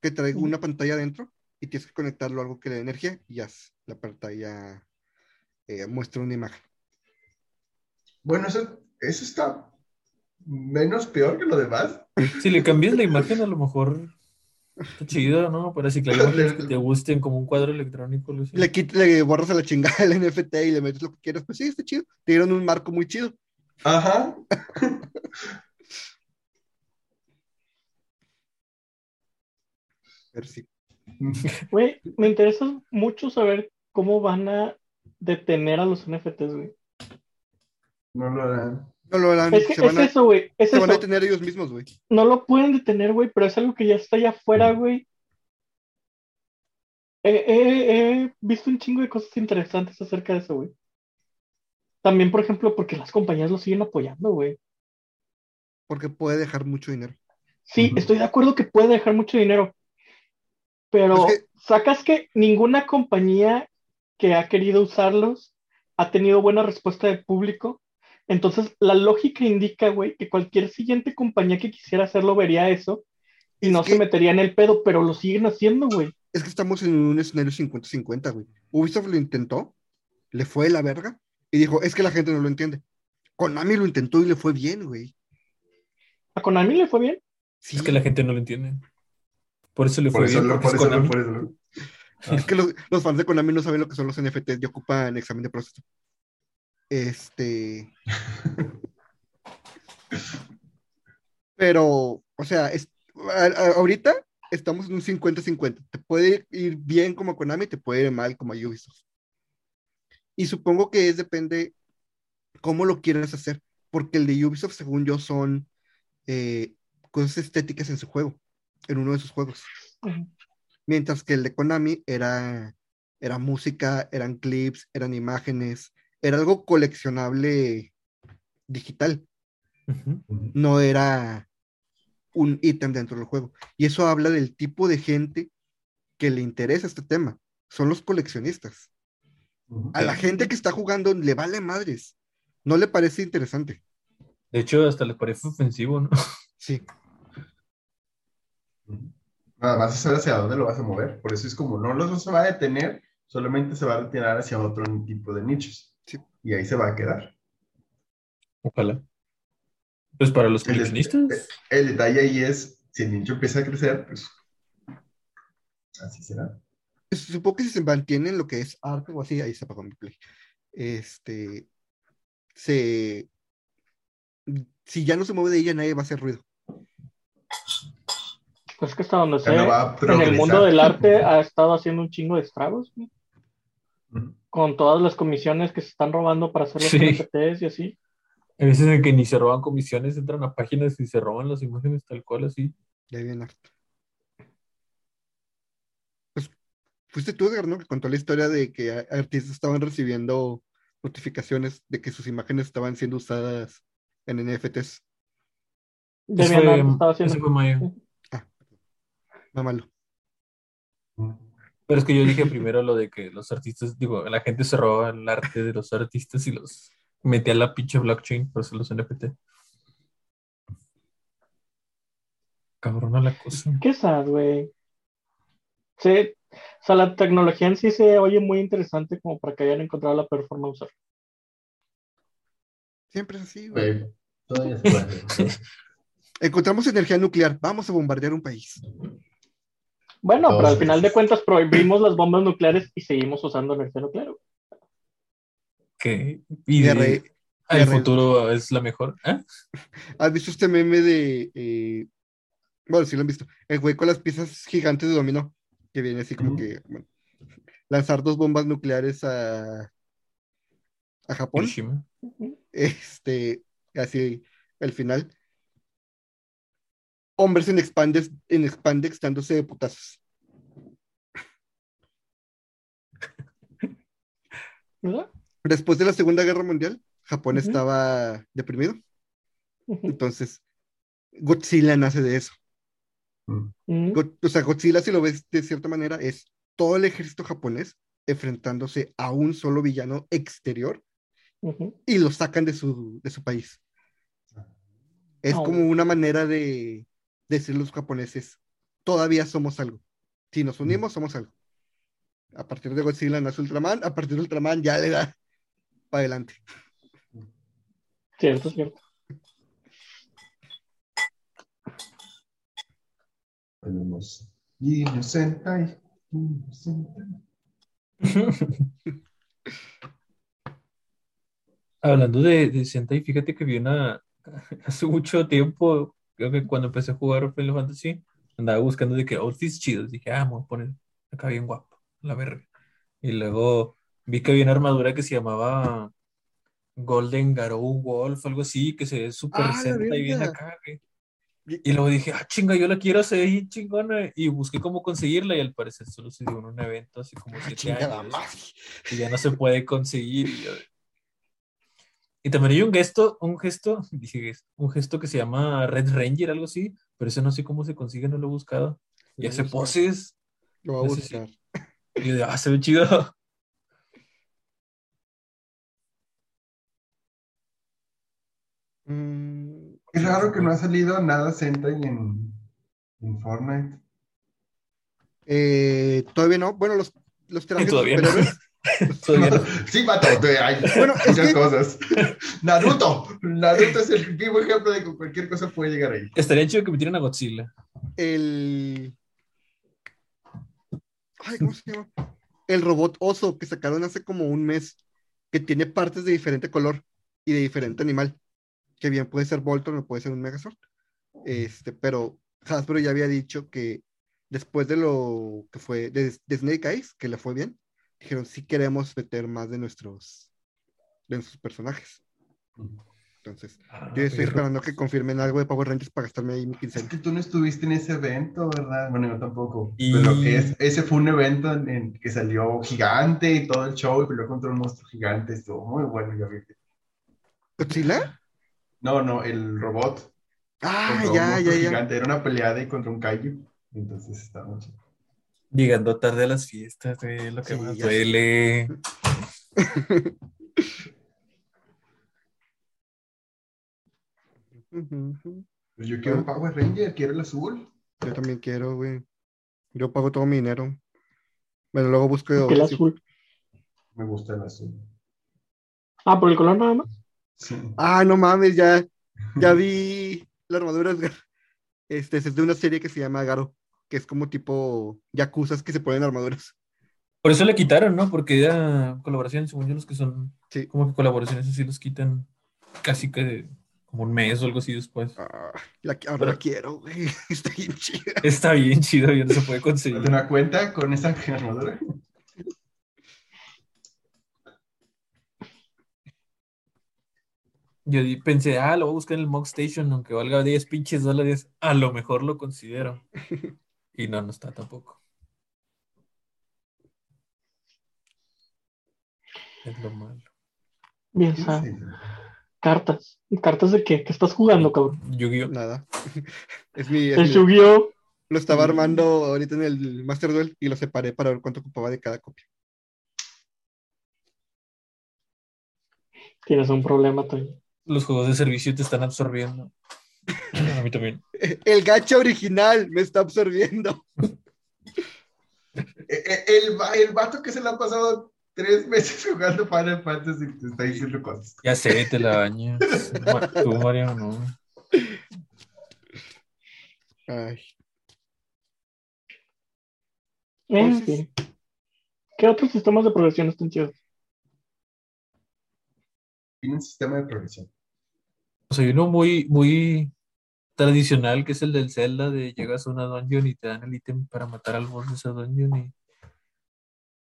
que trae una pantalla adentro y tienes que conectarlo a algo que le dé energía y ya la pantalla eh, muestra una imagen. Bueno, eso, eso está menos peor que lo demás. Si le cambias la imagen, a lo mejor está chido, ¿no? Para ciclar imágenes que te gusten como un cuadro electrónico. Le, quit- le borras a la chingada el NFT y le metes lo que quieras. Pues sí, está chido. Te dieron un marco muy chido. Ajá. Pero sí. Güey, me interesa mucho saber cómo van a detener a los NFTs, güey. No lo harán. No lo harán. Es que se van, es a, eso, güey. Es se van a eso. detener ellos mismos, güey. No lo pueden detener, güey, pero es algo que ya está allá afuera, güey. He, visto un chingo de cosas interesantes acerca de eso, güey. también, por ejemplo, porque las compañías lo siguen apoyando, güey. Porque puede dejar mucho dinero. Sí, estoy de acuerdo que puede dejar mucho dinero. Pero Es que- sacas que ninguna compañía que ha querido usarlos ha tenido buena respuesta del público. Entonces, la lógica indica, güey, que cualquier siguiente compañía que quisiera hacerlo vería eso y Es no que- se metería en el pedo, pero lo siguen haciendo, güey. Es que estamos en un escenario 50-50, güey. Ubisoft lo intentó, le fue de la verga, y dijo, es que la gente no lo entiende. Konami lo intentó y le fue bien, güey. A Konami le fue bien. Sí, Es que la gente no lo entiende. Por eso le Por fue eso, bien, lo- porque por es eso, lo- Konami. por eso lo- es que los, los fans de Konami no saben lo que son los NFTs y ocupan examen de proceso. Este. Pero, o sea, es, a- a- ahorita estamos en un 50-50. Te puede ir bien como Konami, te puede ir mal como Ubisoft. Y supongo que es depende cómo lo quieras hacer, porque el de Ubisoft, según yo, son eh, cosas estéticas en su juego, en uno de sus juegos. Mientras que el de Konami era, era música, eran clips, eran imágenes, era algo coleccionable digital, no era un ítem dentro del juego. Y eso habla del tipo de gente que le interesa este tema. Son los coleccionistas. A la gente que está jugando le vale madres. No le parece interesante. De hecho, hasta le parece ofensivo, ¿no? Sí. Nada más es saber hacia dónde lo vas a mover. Por eso es como no lo se va a detener, solamente se va a retirar hacia otro tipo de nichos. Sí. Y ahí se va a quedar. Ojalá. Pues para los El, coleccionistas. el detalle ahí es, si el nicho empieza a crecer, pues así será. Supongo que si se mantiene en lo que es arte o así, ahí se apagó mi play. Este. Se. Si ya no se mueve de ella, nadie va a hacer ruido. Pues que hasta donde sé, no a en el mundo del arte ha estado haciendo un chingo de estragos, Ujú. con todas las comisiones que se están robando para hacer los Sí. NFTs y así. Hay veces en que ni se roban comisiones, entran a páginas y se roban las imágenes tal cual así. De viene arte. Pues fuiste tú, Edgar, ¿no? Que contó la historia de que a- artistas estaban recibiendo notificaciones de que sus imágenes estaban siendo usadas en NFTs. Fue, Art estaba haciendo. eso fue Mayo. Mámalo. Pero es que yo dije primero lo de que los artistas, digo, la gente se robaba el arte de los artistas y los metía a la pinche blockchain por hacer los NFT. Cabrona la cosa. Qué sad, güey. Sí, o sea, la tecnología en sí se oye muy interesante como para que hayan encontrado la performance de usar. Siempre es así, güey. Güey, todavía se puede hacer. Encontramos energía nuclear, vamos a bombardear un país. Bueno, Dos pero al final de cuentas prohibimos las bombas nucleares y seguimos usando energía nuclear. Que, y de- el futuro es la mejor. ¿Eh? ¿Has visto este meme de. eh, Bueno, sí lo han visto. El güey con las piezas gigantes de dominó. Que viene así como que. bueno, lanzar dos bombas nucleares a. a Japón. Hiroshima. Este. Así, el final. Hombres en expandex, en expandex dándose de putazos. ¿Verdad? Después de la Segunda Guerra Mundial, Japón Ujú. estaba deprimido. Entonces, Godzilla nace de eso. Ujú. Go- o sea, Godzilla, si lo ves de cierta manera, es todo el ejército japonés enfrentándose a un solo villano exterior y lo sacan de su, de su país. Es Oh. como una manera de decir los japoneses, todavía somos algo. Si nos unimos, somos algo. A partir de Godzilla nace Ultraman, a partir de Ultraman ya le da para adelante. Cierto, cierto. Tenemos Sentai. Hablando de, de Sentai, fíjate que vi una hace mucho tiempo, creo que cuando empecé a jugar Final Fantasy, andaba buscando de que outfits chidos. Dije, ah, me voy a poner acá bien guapo, la verga. Y luego vi que había una armadura que se llamaba Golden Garou Wolf, algo así, que se ve súper ¡Ah, la Sentai bien acá, güey. Y luego dije, ah, chinga, yo la quiero hacer bien chingona. Y busqué cómo conseguirla y al parecer solo se dio en un evento hace como Ah, siete años. Y ya no se puede conseguir. Y yo, Y también hay un gesto, un gesto, dije un gesto que se llama Red Ranger, algo así, pero ese no sé cómo se consigue, no lo he buscado. Y hace buscar. poses. Lo voy a No sé si- buscar. Y yo de, ah, se ve chido. Mm, Es raro que no ha salido nada Sentai en, en Fortnite. eh, todavía no. Bueno, los, los Todavía no. Sí, vato, te- hay Bueno, muchas que- cosas. Naruto. Naruto es el vivo ejemplo de que cualquier cosa puede llegar ahí. Estaría chido que metieran a Godzilla. El. Ay, ¿cómo se llama? El robot oso que sacaron hace como un mes, que tiene partes de diferente color y de diferente animal. Que bien puede ser Voltron o puede ser un Megazord. Este, pero Hasbro ya había dicho que después de lo que fue de, de Snake Eyes, que le fue bien, dijeron sí queremos meter más de nuestros de nuestros personajes. Entonces, Ah, yo estoy perro. esperando que confirmen algo de Power Rangers para gastarme ahí mi Es quincena. que tú no estuviste en ese evento, ¿verdad? Bueno, yo tampoco. Y- Pero que es, ese fue un evento en, en que salió gigante y todo el show y peleó contra un monstruo gigante. Estuvo muy bueno, ya vi. ¿Godzilla? No, no, el robot. Ah, ya, ya, ya. gigante. Era una pelea de contra un kaiju. Entonces está mucho. Llegando tarde a las fiestas, güey, lo que Sí, más duele. Pues yo quiero un Power Ranger, quiero el azul. Yo también quiero, güey. Yo pago todo mi dinero. Bueno, luego busco. El sí. azul. Me gusta el azul. Ah, por el color nada más. Sí. Ah, no mames, ya, ya vi la armadura. Este es de una serie que se llama Garo, que es como tipo yakuzas que se ponen armaduras. Por eso le quitaron, ¿no? Porque era colaboración, según yo, los que son Sí. como que colaboraciones así los quitan casi que como un mes o algo así después. Ah, la, ahora Pero- la quiero, güey. Está bien chida. Está bien chido, ya no se puede ¿Te conseguir. una cuenta con esa armadura? Yo pensé, ah, lo voy a buscar en el Mog Station, aunque valga 10 pinches dólares, a lo mejor lo considero. Y no, no está tampoco. Es lo malo. Bien, o Sí, sea, cartas. ¿Cartas de qué? ¿Qué estás jugando, cabrón? Yu-Gi-Oh! Nada. Es mi. es El mi- Yu-Gi-Oh! lo estaba armando ahorita en el Master Duel y lo separé para ver cuánto ocupaba de cada copia. Tienes un problema, Toño. Los juegos de servicio te están absorbiendo. A mí también. El gacha original me está absorbiendo. E- e- El, el vato que se le ha pasado tres meses jugando Final Fantasy te está diciendo cosas. Ya sé, te la bañas. Tú, Mario, no. Ay, En fin. ¿Qué otros sistemas de progresión están chidos? Tiene un sistema de progresión. O sea, hay uno muy, muy tradicional que es el del Zelda, de llegas a una dungeon y te dan el ítem para matar al boss de esa dungeon y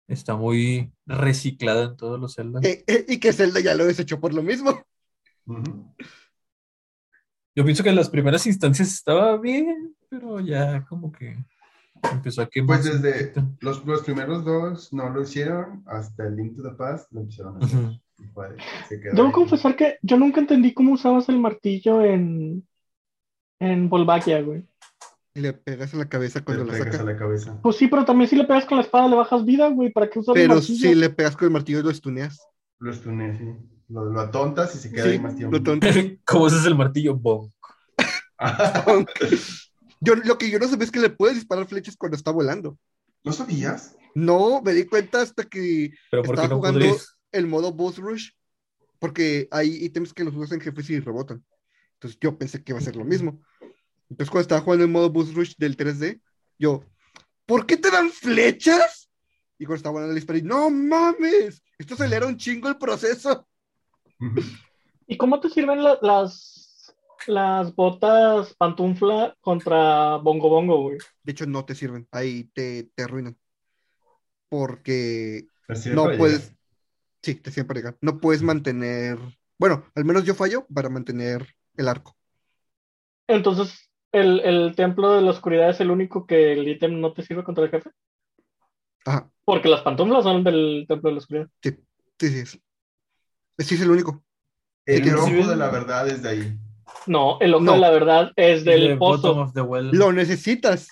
está muy reciclado en todos los Zelda. Eh, eh, y que Zelda ya lo desechó por lo mismo. Yo pienso que en las primeras instancias estaba bien, pero ya como que empezó a Pues quemarse un desde los, los primeros dos no lo hicieron, hasta el Link to the Past lo a hacer. Se quedó Debo ahí. confesar que yo nunca entendí cómo usabas el martillo en, en Volvagia, güey. Y le pegas en la cabeza cuando la pegas a sacas. la cabeza. Pues sí, pero también si le pegas con la espada le bajas vida, güey. ¿Para qué usar el Pero martillo? si le pegas con el martillo lo estuneas. Lo stuneé, sí. Lo, lo atontas y se queda Sí, ahí más tiempo. lo tonto. ¿Cómo usas el martillo? Bom. Yo, lo que yo no sabía es que le puedes disparar flechas cuando está volando. ¿No sabías? No, me di cuenta hasta que Pero ¿por qué estaba no jugando podrías? El modo Boss Rush, porque hay ítems que los usas en jefes y rebotan. Entonces yo pensé que iba a ser lo mismo. Entonces cuando estaba jugando el modo Boss Rush del 3D, yo, ¿por qué te dan flechas? Y cuando estaba jugando el disparé, no mames, esto acelera un chingo el proceso. ¿Y cómo te sirven la- las, las botas pantufla contra Bongo Bongo, güey? De hecho, no te sirven, ahí te, te arruinan. Porque no puedes. Sí, te para llegar. No puedes mantener, bueno, al menos yo fallo para mantener el arco. Entonces, el, el templo de la oscuridad es el único que el ítem no te sirve contra el jefe. Ajá, Porque las pantuflas son del templo de la oscuridad. sí, sí, sí. Sí, es el único. El Sí, ojo sí, de la verdad es de ahí. No, el ojo No. de la verdad es del pozo. of the well. Lo necesitas.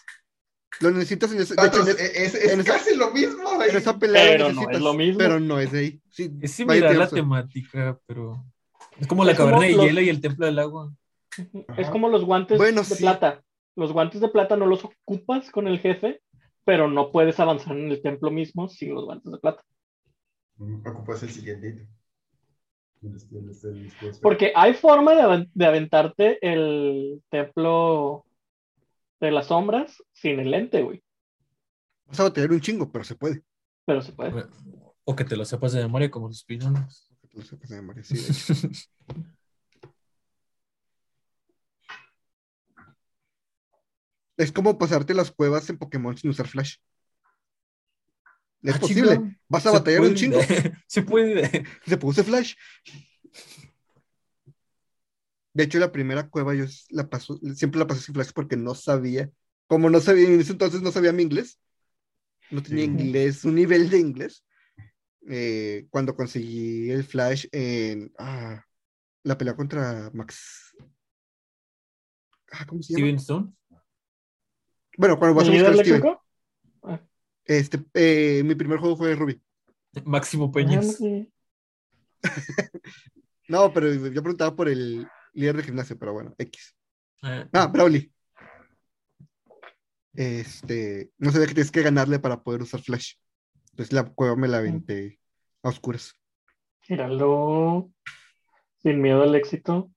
Lo necesitas en ese, hecho, en, ese- es, es en esa- casi lo mismo. güey. en esa pelea Pero lo no es lo mismo. Pero no es ahí. Sí, Es similar la temática, pero. Es como la Es como caverna de los- hielo y el templo del agua. Es como los guantes Bueno, de sí. plata. Los guantes de plata no los ocupas con el jefe, pero no puedes avanzar en el templo mismo sin los guantes de plata. Ocupas el siguiente. Este, este, este. Porque hay forma de, de aventarte el templo de las sombras sin el lente, güey. Vas a batallar un chingo, pero se puede. Pero se puede. O que te lo sepas de memoria como los pinones. Lo sepas de memoria, sí, de. Es como pasarte las cuevas en Pokémon sin usar Flash. Es Ah, posible. Vas a batallar un puede. chingo. Se puede. Se puse Flash. De hecho, la primera cueva yo la paso, siempre la pasé sin Flash porque no sabía. Como no sabía, en ese entonces no sabía mi inglés. No tenía Sí. inglés, un nivel de inglés. eh, cuando conseguí el Flash en ah, la pelea contra Max. Ah, ¿Cómo se llama? Steven Stone. Bueno, cuando vas a ¿El líder buscar a Steven. eléctrico? Este, eh, mi primer juego fue Ruby. Máximo Ah, Peñas. sí. No, pero yo preguntaba por el líder de gimnasio, pero bueno, X. Ah, Ah, Brawly. Este, no sabía que tienes que ganarle para poder usar Flash. Entonces la cueva me la aventé a oscuras. Míralo. Sin miedo al éxito.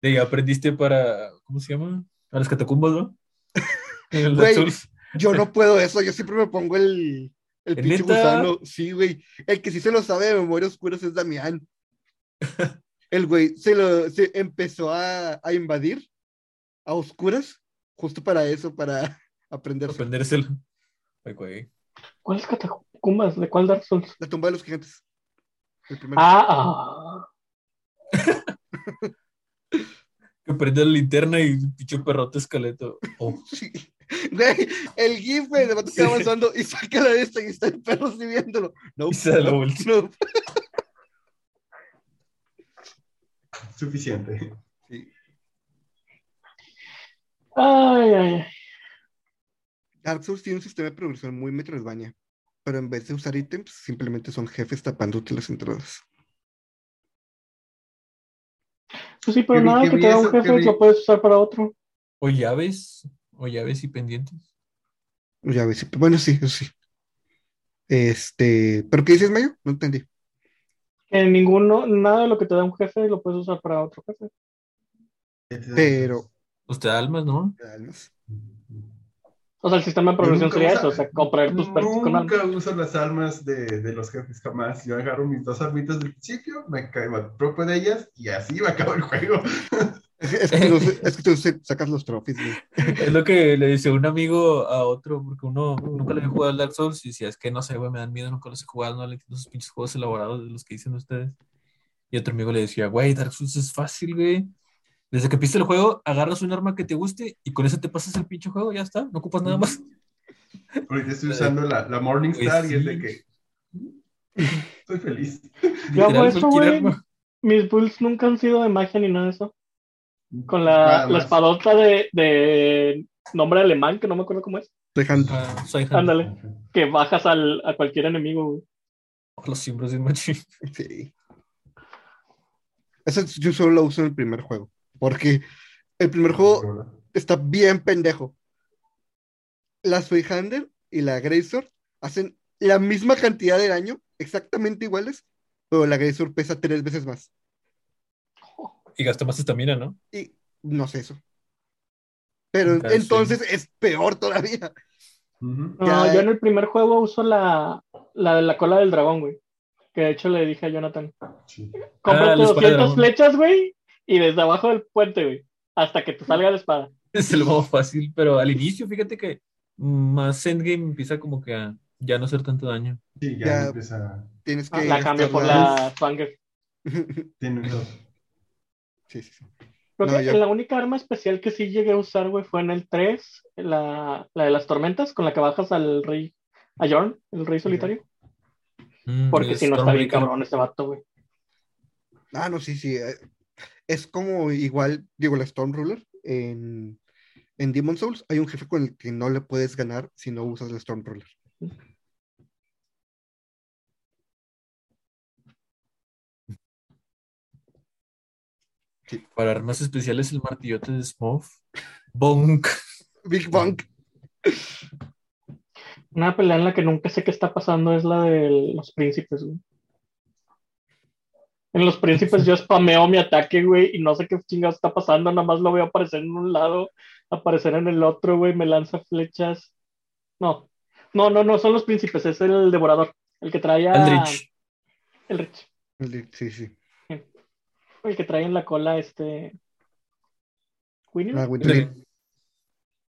de ahí aprendiste para. ¿Cómo se llama? A las catacumbas, ¿no? En el Güey. Yo no puedo eso, yo siempre me pongo el, el ¿En pinche neta? gusano. Sí, güey. El que sí se lo sabe de memoria oscuras es Damián. El güey se lo se empezó a, a invadir a oscuras justo para eso, para aprender Aprendérselo. Ay, güey. ¿Cuáles catacumbas? ¿De cuál Dark Souls? la tumba de los gigantes. El primero. Ah, ah. Que prende la linterna y un pinche perrote esqueleto. Oh, Sí. Güey, el GIF, güey, de vato que va avanzando y saca la de esta y está el perro así viéndolo. No, Y se no, no. Suficiente. Sí. Ay, ay, ay. Dark Souls tiene un sistema de progresión muy Metroidvania, pero en vez de usar ítems, simplemente son jefes tapándote las entradas. Pues sí, pero nada, que te da un jefe vi. lo puedes usar para otro. O llaves. O llaves y pendientes. Ya ves, bueno, sí, eso sí. Este, ¿pero qué dices, Mayo? No entendí. Ninguno, nada de lo que te da un jefe lo puedes usar para otro jefe. Pero, Pues te da almas, ¿no? almas. O sea, el sistema de progresión sería usa- eso, o sea, comprar tus perks con almas. Nunca uso las almas de, de los jefes, jamás. Yo agarro mis dos armitas del principio, me caigo al propio de ellas y así me acabo el juego. Es, que- es que tú, es que tú se- sacas los trophies, güey. Es lo que le dice un amigo a otro, porque uno nunca le había jugado al Dark Souls y decía, es que no sé, güey, me dan miedo, nunca los he jugado, no le entiendo esos pinches juegos elaborados de los que dicen ustedes. Y otro amigo le decía, güey, Dark Souls es fácil, güey. Desde que empieza el juego, agarras un arma que te guste y con eso te pasas el pinche juego, ya está, no ocupas nada más. Ahorita estoy usando la, la Morningstar Pues y es de que estoy feliz. Yo hago eso, güey. Mis builds nunca han sido de magia ni nada de eso. Con la, la más. espadota de, de nombre alemán, que no me acuerdo cómo es. Ah, soy Han. Ándale. que bajas al, a cualquier enemigo, güey. Los simbros de machín. Sí. Eso yo solo lo uso en el primer juego. Porque el primer juego está bien pendejo. La Swayhander y la Greysword hacen la misma cantidad de daño, exactamente iguales, pero la Greysword pesa tres veces más. Y gasta más estamina, ¿no? Y no sé eso. Pero entonces es peor todavía. No, Ya, yo en el primer juego uso la, la de la cola del dragón, güey. Que de hecho le dije a Jonathan, Sí. cómprate Ah, la espada de 200 dragón. flechas, güey, y desde abajo del puente, güey, hasta que te salga la espada. Es el modo fácil, pero al inicio, fíjate que más endgame empieza como que a ya no hacer tanto daño. Sí, ya, Ya. empieza. Tienes Ah, que. la cambio por la Swanger. Tiene dos. Sí, sí, sí. Creo No, que yo- la única arma especial que sí llegué a usar, güey, fue en el 3, la, la de las tormentas, con la que bajas al rey, a Jorn, el rey solitario. Mm, Porque si no está bien cabrón ese vato, güey. Ah, no, sí, sí. eh, Es como igual, digo, la Storm Ruler en, en Demon Souls. Hay un jefe con el que no le puedes ganar si no usas la Storm Ruler. Para armas especiales, el martillote de Smough. Bonk. Big Bang. Una pelea en la que nunca sé qué está pasando es la de los príncipes, güey. En los príncipes yo spameo mi ataque, güey, y no sé qué chingados está pasando, nada más lo veo aparecer en un lado, aparecer en el otro, güey, me lanza flechas. No, no, no, no, son los príncipes, es el devorador, el que trae a... El Rich, El- Sí, sí. El que trae en la cola este... Winnie. Ah.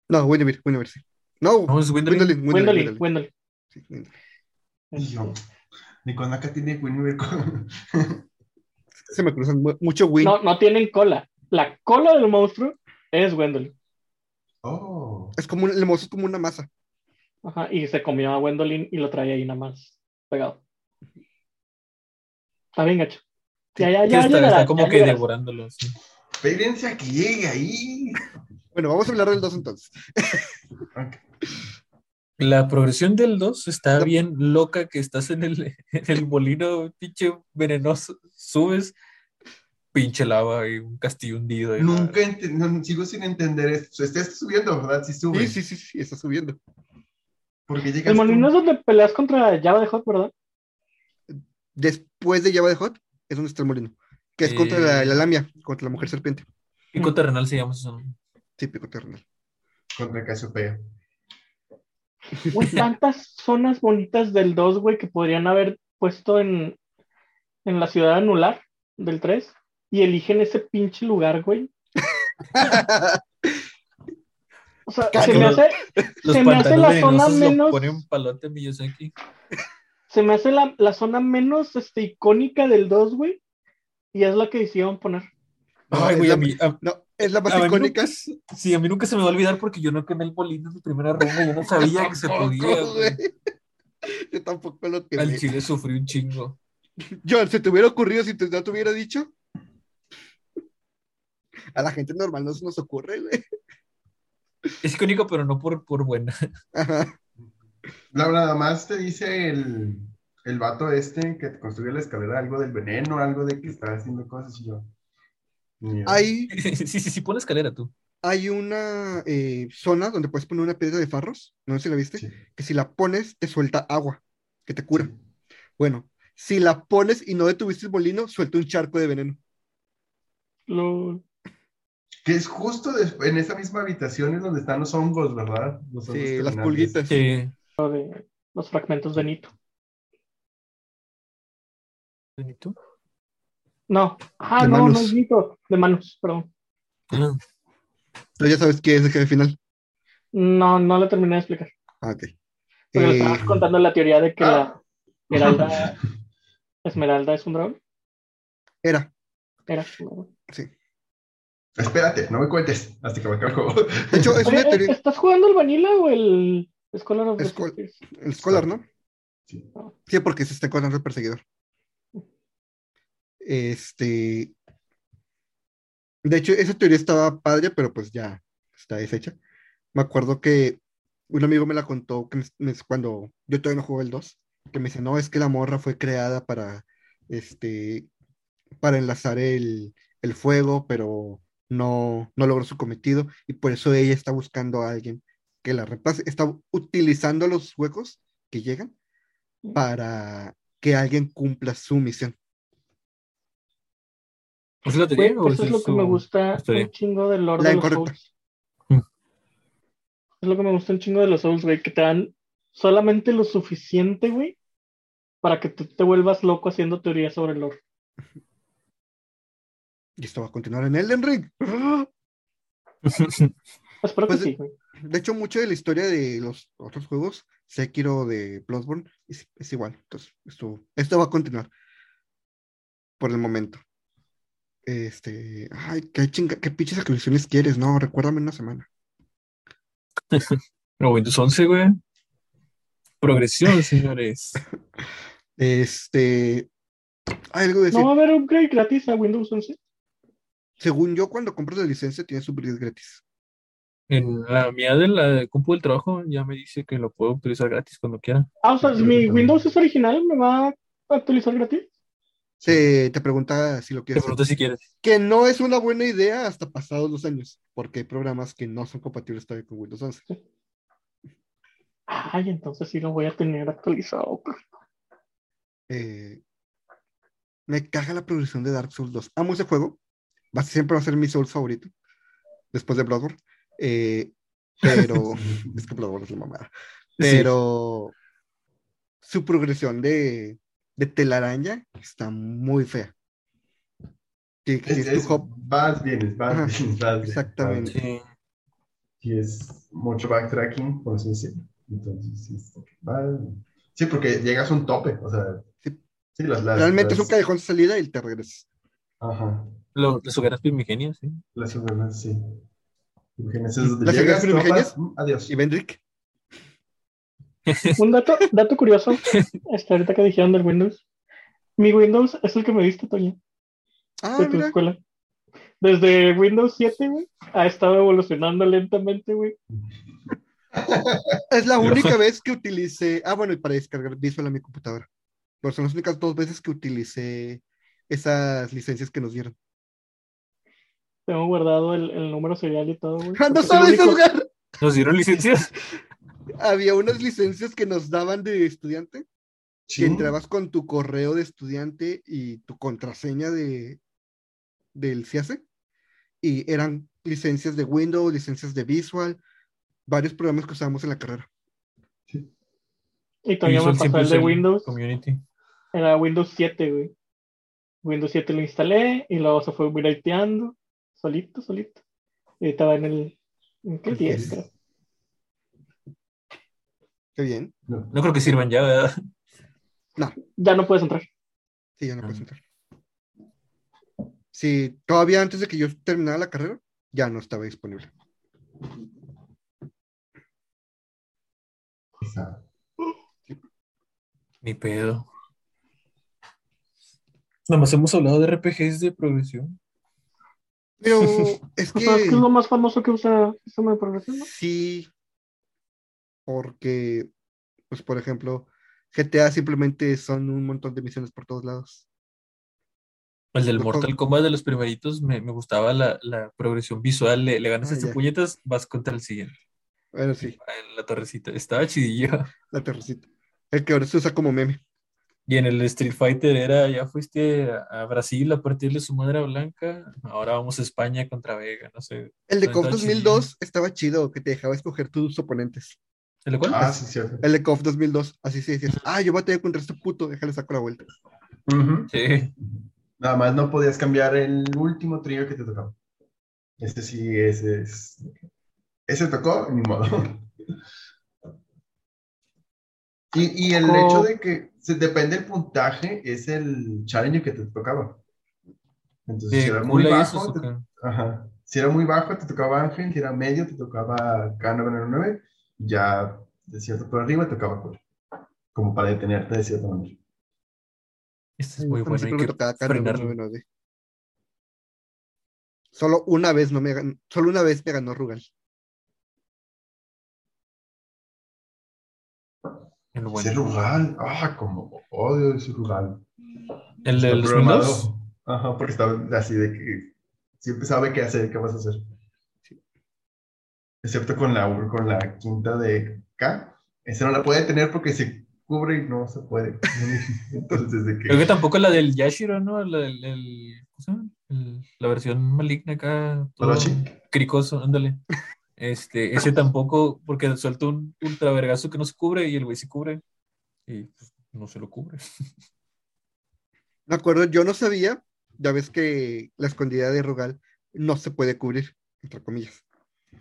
No, Winnebeer, Winnebeer, sí. No, No, es Windolin, Wendell, Wendell. Sí, Windolin. Y yo, ni con acá tiene Winnie con... Se me cruzan mu- mucho Win. No, no tienen cola. La cola del monstruo es Wendell. Oh. Es como un, el mozo es como una masa. Ajá, y se comió a Wendolin y lo traía ahí nada más pegado. Está bien gacho. Ya, ya, Sí, ya, está, como ya que devorándolo. sí. Espérense a que llegue ahí. Bueno, vamos a hablar del 2 entonces. La progresión del 2 está bien loca que estás en el, en el molino, pinche venenoso, subes, pinche lava y un castillo hundido. y Nunca no, sigo sin entender esto. Estás subiendo, ¿verdad? Sí sube. Sí, sí, sí, sí, está subiendo. Porque llegas El molino es donde peleas contra Java de Hot, ¿verdad? Después de Java de Hot, es donde está el molino. Que es contra la, Eh. la lamia, contra la mujer serpiente. Pico terrenal se llama eso. Típico terrenal. contra Casiopea. Güey, tantas zonas bonitas del 2, güey, que podrían haber puesto en, en la ciudad anular del 3 y eligen ese pinche lugar, güey. O sea, se me hace, se me hace la zona menos, pone un palote Miyazaki. Se me hace la, la zona menos este, icónica del 2, güey, y es la que decidieron poner. Ay, güey, a mí, a- No, es la más icónica. nunca sí, a mí nunca se me va a olvidar porque yo no quemé el molino en mi primera ronda, yo no sabía que se podía. güey. Yo tampoco lo que Al chile sufrí un chingo. John, ¿se te hubiera ocurrido si te, no te hubiera dicho? A la gente normal no se nos ocurre, güey. Es icónico, pero no por, por buena. Ajá. La- Nada más te dice el, el vato este que te construye la escalera algo del veneno, algo de que está haciendo cosas y yo. Hay, Sí, sí, sí, pon escalera tú. hay una eh, zona donde puedes poner una piedra de farros, no sé si la viste, Sí. que si la pones te suelta agua, que te cura. Bueno, si la pones y no detuviste el molino, suelta un charco de veneno. Lo, Que es justo en esa misma habitación en donde están los hongos, ¿verdad? Los hongos Sí, las pulguitas. Sí. De los fragmentos de Nito. ¿Y tú? No, ah, De no, manos. no es Nito, de manos, perdón. Ah, Entonces ya sabes qué es el jefe final. No, no lo terminé de explicar. Ah, ok. Porque le Eh, estabas contando la teoría de que Ah. la Esmeralda, Esmeralda es un dragón. era, Era sí. Espérate, no me cuentes hasta que me acabe el juego. De hecho, es Oye, una teoría. ¿estás jugando el Vanilla o el Scholar of the Escol-? El Scholar, ¿no? Sí. Sí, porque se está encontrando el perseguidor. Este. De hecho, esa teoría estaba padre, pero pues ya está deshecha. Me acuerdo que un amigo me la contó que me- me- cuando yo todavía no jugué el 2, que me dice, no, es que la morra fue creada para, este, para enlazar el, el fuego, pero no, no logró su cometido y por eso ella está buscando a alguien que la reemplace. Está utilizando los huecos que llegan para que alguien cumpla su misión. ¿Es la Güey, teoría o eso es lo que me gusta un chingo del Lord La de los. Souls. Mm. Es lo que me gusta un chingo de los Souls, güey, que te dan solamente lo suficiente, güey, para que tú te vuelvas loco haciendo teorías sobre el lore. Y esto va a continuar en Elden Ring. Espero Pues, que sí, güey. De hecho, mucho de la historia de los otros juegos, Sekiro de Bloodborne, es, es igual. Entonces, esto, esto va a continuar por el momento. Este, ay, qué chinga, qué pinches actualizaciones quieres, no, recuérdame una semana. No, Windows 11, güey. Progresión, señores. Este, hay algo de decir. ¿No va a haber upgrade gratis a Windows 11? según yo, cuando compras la licencia tienes upgrades gratis. En la mía de la compu del trabajo ya me dice que lo puedo utilizar gratis cuando quiera. Ah, o sea, si mi Windows es original, ¿me va a actualizar gratis? Se te pregunta si lo Te quieres. pregunto si quieres. Que no es una buena idea hasta pasados los años, porque hay programas que no son compatibles todavía con Windows 11. Ay, entonces sí lo voy a tener actualizado. Eh, me caga la progresión de Dark Souls 2. Amo ese juego. Va, siempre va a ser mi Souls favorito. Después de Bloodborne. Eh, pero. es que Bloodborne es la mamada. Pero. Su progresión de, de telaraña está muy fea. Que, que Es, es tu es- hop- vas bien, vas bien, vas bien. exactamente. Sí. Y es mucho backtracking, por así decirlo. Entonces, sí, es- va- sí, porque llegas a un tope, o sea. Sí. Sí, las, las, Realmente es las- un callejón de salida y te regresas. Ajá. Lo, las hogueras primigenias, sí. Las urbanas, sí. Adiós. Y Vendrick. Un dato, dato curioso, este, ahorita que dijeron del Windows. Mi Windows es el que me diste, Toño, Ah, de tu mira. escuela. Desde Windows 7, güey, ha estado evolucionando lentamente, güey. Es la única vez que utilicé. Ah, bueno, y para descargar Visual a mi computadora. Pero son las únicas dos veces que utilicé esas licencias que nos dieron. Tengo guardado el, el número serial y todo, güey. ¡Ah, no sabes, único- Edgar! ¿Nos dieron licencias? Había unas licencias que nos daban de estudiante, Sí. que entrabas con tu correo de estudiante y tu contraseña de del CIACE, y eran licencias de Windows, licencias de Visual, varios programas que usábamos en la carrera. Y todavía me pasó el de Windows. Community. Era Windows 7, güey. Windows 7 lo instalé y luego se fue upgradeando solito, solito. Y estaba en el. ¿En qué 10, creo? Qué bien. No. No creo que sirvan ya, ¿verdad? Ya no puedes entrar. Sí, ya no Ah. puedes entrar. Sí, todavía antes de que yo terminara la carrera, ya no estaba disponible. Ni pedo. Nada más hemos hablado de RPGs de progresión. Pero es O sea, es que es lo más famoso que usa sistema de progresión, ¿no? sí, porque, pues por ejemplo, GTA simplemente son un montón de misiones por todos lados. El del Mortal Kombat de los primeritos me, me gustaba la, la progresión visual. Le, le ganas Ah, este ya. puñetas, vas contra el siguiente. Bueno, sí, En la torrecita. Estaba chidillo. la terracita. El que ahora se usa como meme. Y en el Street Fighter era, ya fuiste a, Brasil a partirle su madre a Blanca. Ahora vamos a España contra Vega, no sé. El de KOF está 2002 estaba chido, que te dejaba escoger tus oponentes. ¿El de cuál? Ah, sí, cierto. El de KOF 2002, así se decías, ah, yo batallé contra este puto, déjale saco la vuelta. Sí. Nada más no podías cambiar el último trío que te tocaba. Este sí, ese es. Ese tocó, ni modo. Y, y el Oh. hecho de que se, depende del puntaje, es el challenge que te tocaba. Entonces, si era muy bajo, te- ajá. Si era muy bajo, te tocaba Ángel, si era medio, te tocaba K999, ya de cierto por arriba te tocaba Kula. Como para detenerte de cierta manera. Este es muy bueno. Hay siempre que me tocaba acá frenarlo. 999. Solo una vez no me solo una vez me ganó Rugal. El Ese bueno. Rugal, ah, como odio ese Rugal. El de Está los programado. Windows. Ajá, porque está así de que siempre sabe qué hacer, qué vas a hacer. Excepto con la, con la quinta de K. Esa no la puede tener porque se cubre y no se puede. Entonces, de Creo que que. tampoco la del Yashiro, ¿no? La, del- el- ¿cómo se llama? El- la versión maligna acá. Cricoso, ándale. Este, ese tampoco, porque suelta un ultra vergazo que no se cubre y el güey se cubre. Y pues, no se lo cubre. Me acuerdo, yo no sabía, ya ves que la escondida de Rugal no se puede cubrir, entre comillas.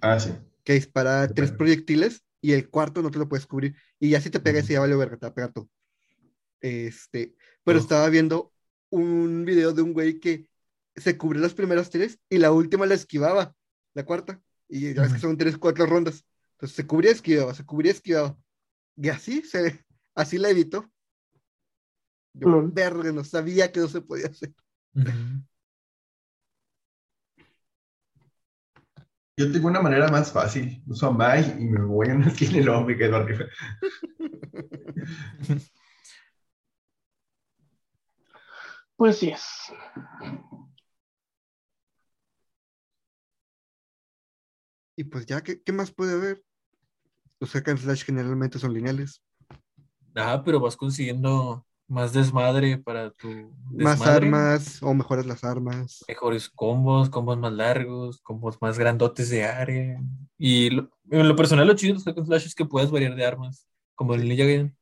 Ah, sí. Que dispara Depende. tres proyectiles y el cuarto no te lo puedes cubrir. Y ya si te pega, ese ya vale verga, te va a pegar todo. Este, pero Oh. estaba viendo un video de un güey que se cubrió las primeras tres y la última la esquivaba, la cuarta. Y ya ves que son tres, cuatro rondas. Entonces se cubría, esquivaba, se cubría, esquivaba. Y así se, así la evitó. Yo, verga, no sabía que no se podía hacer. Yo tengo una manera más fácil. Uso a Mai y me voy a una esquina y luego me quedo arriba. Pues sí es. Y pues ya, ¿qué, qué más puede haber? Los hack and slash generalmente son lineales. Ah, pero vas consiguiendo más desmadre para tu Más armas o mejoras las armas. Mejores combos, combos más largos, combos más grandotes de área. Y lo- en lo personal, lo chido de los hack and slash es que puedes variar de armas, como en Ninja Gaiden.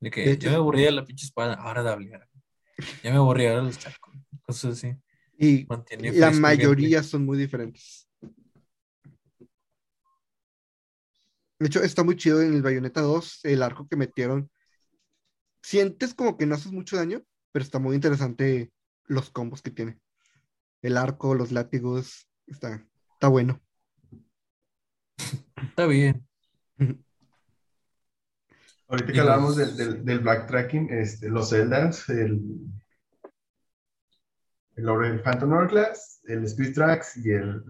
De que De yo me aburría la pinche espada, ahora dable. Ya me aburría ahora los charcos. Cosas así. Y Mantiene la mayoría son muy diferentes. De hecho, está muy chido en el Bayonetta 2, el arco que metieron. Sientes como que no haces mucho daño, pero está muy interesante los combos que tiene. El arco, los látigos, está, está bueno. Está bien. Ahorita que hablamos del, del, del backtracking, este, los Zeldas, el, el, el Phantom Hourglass, el Speed Tracks y el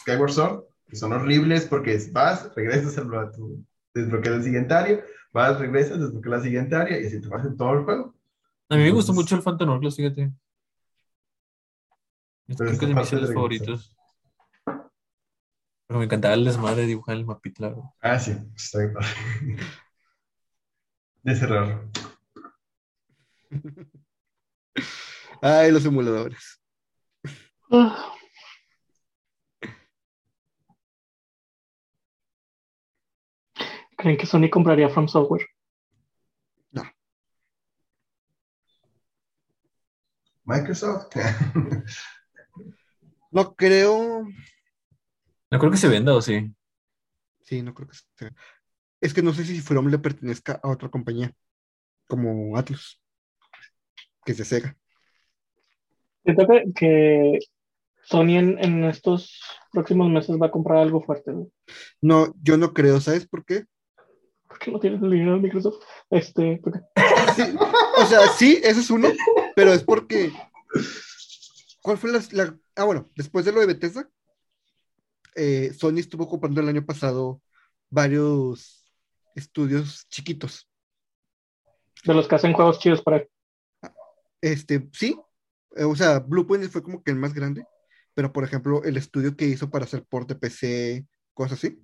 Skyward Sword, que son horribles porque es- vas, regresas a tu, desbloqueas el siguiente área, vas, regresas, desbloqueas la siguiente área y así te vas en todo el juego. A mí me gustó mucho el Phantom Hourglass, fíjate. Es creo esa que es de mis de favoritos. Pero me encantaba el desmadre de dibujar el mapita, la. Ah, sí, está bien padre. De cerrar. Ay, los emuladores. Ah. ¿Creen que Sony compraría From Software? Microsoft. No creo. No creo que se venda, ¿o sí? Sí, no creo que sea. Es que no sé si From le pertenezca a otra compañía, como Atlus, que es de Sega. Siento que, Sony en, en estos próximos meses va a comprar algo fuerte, güey. No, yo no creo, ¿sabes por qué? Porque no tienen el dinero de Microsoft. Este, porque- Sí, o sea, sí, ese es uno, pero es porque. ¿Cuál fue la, la- Ah, bueno, después de lo de Bethesda, eh, Sony estuvo comprando el año pasado varios estudios chiquitos. de los que hacen juegos chidos para Este, sí, eh, o sea, Bluepoint fue como que el más grande, pero por ejemplo, el estudio que hizo para hacer port de PC, cosas así.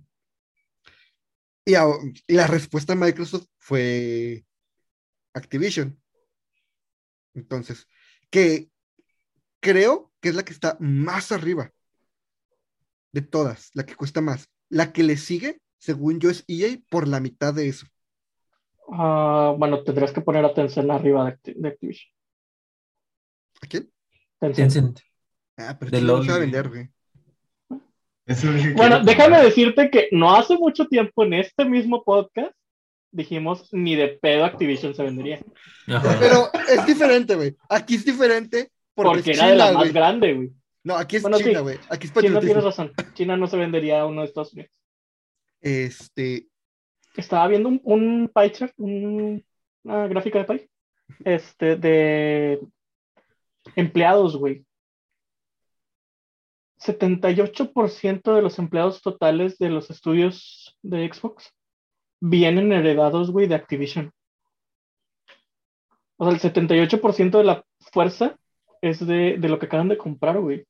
Y, a- y la respuesta de Microsoft fue Activision. Entonces, que creo que es la que está más arriba de todas, la que cuesta más. La que le sigue, según yo, es EA por la mitad de eso. Ah, bueno, tendrías que poner a Tencent arriba de, de Activision. ¿A quién? Tencent. Tencent. Ah, pero De no LOL, se va a vender, güey. Eso es Bueno, déjame tomar. decirte que no hace mucho tiempo en este mismo podcast dijimos ni de pedo Activision se vendería. Ajá. Pero es diferente, güey. Aquí es diferente porque, Porque es era de la China, más grande, güey. No, aquí es Bueno, China, sí. güey. Aquí es China tienes patriotismo. razón. China no se vendería a uno de Estados Unidos. Este, Estaba viendo un, un pie chart, un- una gráfica de pie, este, de empleados, güey. 78% de los empleados totales de los estudios de Xbox vienen heredados, güey, de Activision. O sea, el 78% de la fuerza es de, lo que acaban de comprar, güey.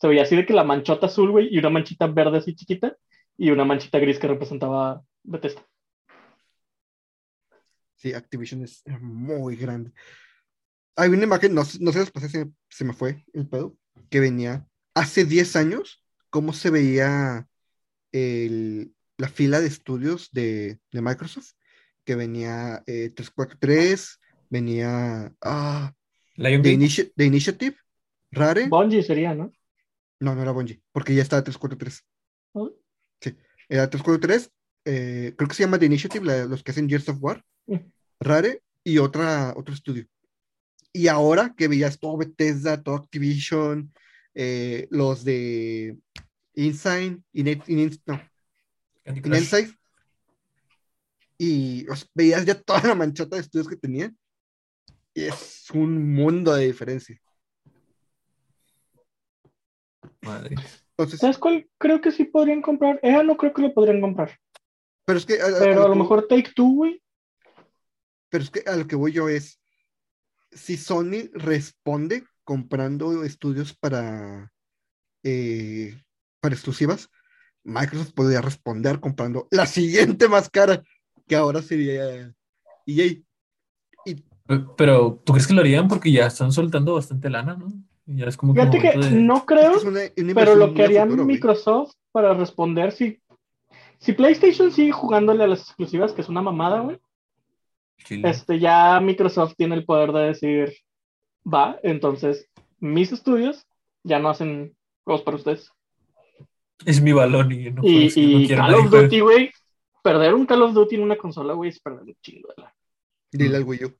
Se veía así de que la manchota azul, güey, y una manchita verde así chiquita, y una manchita gris que representaba Bethesda. sí, Activision es muy grande. Hay una imagen, no, sé- se, se me fue el pedo, que venía hace 10 años, cómo se veía el- la fila de estudios de, de Microsoft, que venía eh, 343, venía ah, Lion The. Initi- The Initiative, Rare. Bungie sería, ¿no? No, no era Bungie, porque ya estaba 343. ¿Ah? Sí, era 343. eh, creo que se llama The Initiative, la- los que hacen Gears of War, Mm. Rare y otra, otro estudio. Y ahora que veías todo Bethesda, todo Activision, eh, los de Insign, Inet- Inet- no, y veías ya toda la manchota de estudios que tenían. Y es un mundo de diferencia. Madre. Entonces, ¿Sabes cuál? Creo que sí podrían comprar. EA no creo que lo podrían comprar. pero es que a, Pero a lo que- mejor Take Two, güey. pero es que a lo que voy yo es si Sony responde comprando estudios para eh, para exclusivas, Microsoft podría responder comprando la siguiente más cara, que ahora sería E EA. Pe- Pero, ¿tú crees que lo harían? Porque ya están soltando bastante lana, ¿no? Y Ya es como que Fíjate que momento de- no creo, Es una- una pero lo que a haría futuro, güey. Microsoft para responder si, si PlayStation sigue jugándole a las exclusivas, que es una mamada, güey. Chile. Este, ya Microsoft tiene el poder de decir, va, entonces mis estudios ya no hacen juegos para ustedes. Es mi balón y no, y no y quiero Call of. Duty, güey, perder un Call of Duty en una consola, güey, es perder un chingo de la. Dile al Wii U.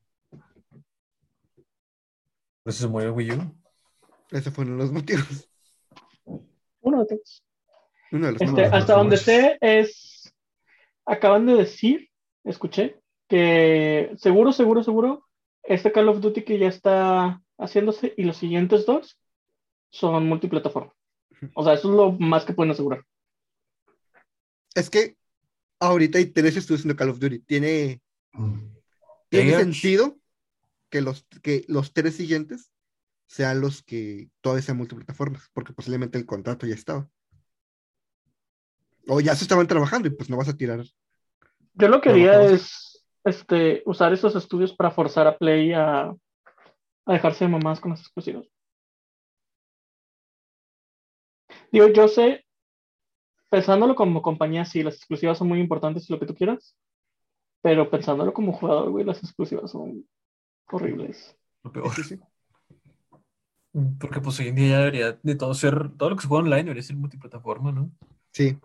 Eso se murió el Wii U. Esos fueron los motivos. Uno de todos. Uno de los Este, motivos. hasta donde sé es, acaban de decir, escuché, que seguro, seguro, seguro, este Call of Duty que ya está haciéndose y los siguientes dos son multiplataforma. O sea, eso es lo más que pueden asegurar. Es que ahorita hay tres estudios en Call of Duty. Tiene, tiene sentido que los, que los tres siguientes sean los que todavía sean multiplataformas, porque posiblemente el contrato ya estaba. O ya se estaban trabajando y pues no vas a tirar. Yo lo que haría ¿cómo se- es este, usar esos estudios para forzar a Play a, a dejarse de mamás con las exclusivas. Digo, yo sé, pensándolo como compañía, sí, las exclusivas son muy importantes y lo que tú quieras, pero pensándolo como jugador, güey, las exclusivas son horribles. Lo peor. Sí, sí. Porque pues hoy en día ya debería de todo ser, todo lo que se juega online debería ser multiplataforma, ¿no? Sí,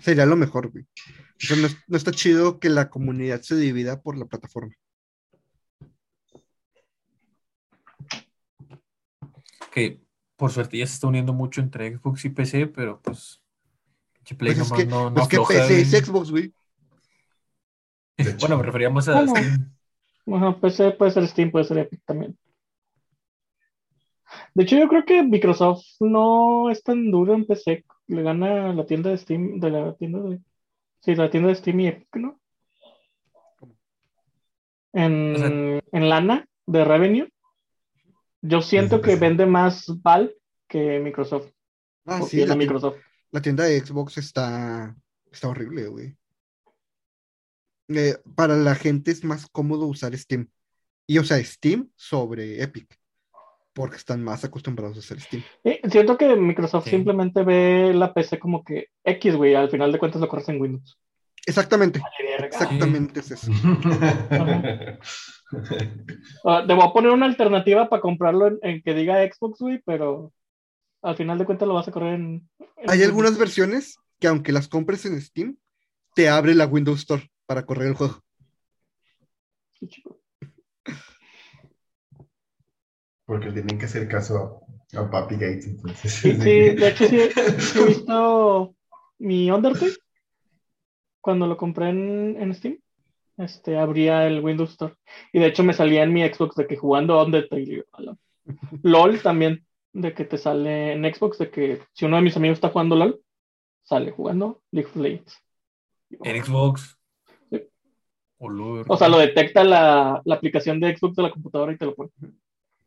sería lo mejor, güey. O sea, no, no está chido que la comunidad se divida por la plataforma. Que por suerte ya se está uniendo mucho entre Xbox y PC, pero pues Play Pues es que, no, no pues que afloja, PC es. Xbox, güey. Bueno, me refería más a Bueno. Steam. Ajá, PC puede ser Steam, puede ser Epic también. De hecho, yo creo que Microsoft no es tan duro en PC. Le gana la tienda de Steam, de la tienda de. Sí, la tienda de Steam y Epic, ¿no? En, O sea- en lana de revenue. Yo siento que vende más Valve que Microsoft. Ah, sí, la, Microsoft. la tienda de Xbox está, está horrible, güey. Eh, para la gente es más cómodo usar Steam. Y o sea, Steam sobre Epic. Porque están más acostumbrados a usar Steam. Siento que Microsoft Sí. simplemente ve la PC como que X, güey. Al final de cuentas lo corres en Windows. Exactamente, exactamente es eso. Ah, te voy a poner una alternativa para comprarlo en, en que diga Xbox, güey, pero al final de cuentas lo vas a correr en. en Hay Windows. algunas versiones que aunque las compres en Steam, te abre la Windows Store para correr el juego. Sí, chico. Porque tienen que hacer caso a, a Papi Gates, entonces. Sí, sí, de hecho sí, sí he visto mi Undertale cuando lo compré en, en Steam. Este, abría el Windows Store. Y de hecho me salía en mi Xbox de que jugando Undertale. LOL también, de que te sale en Xbox, de que si uno de mis amigos está jugando LOL, sale jugando League of Legends. En Xbox. Sí. Olor. O sea, lo detecta la, la aplicación de Xbox de la computadora y te lo pone.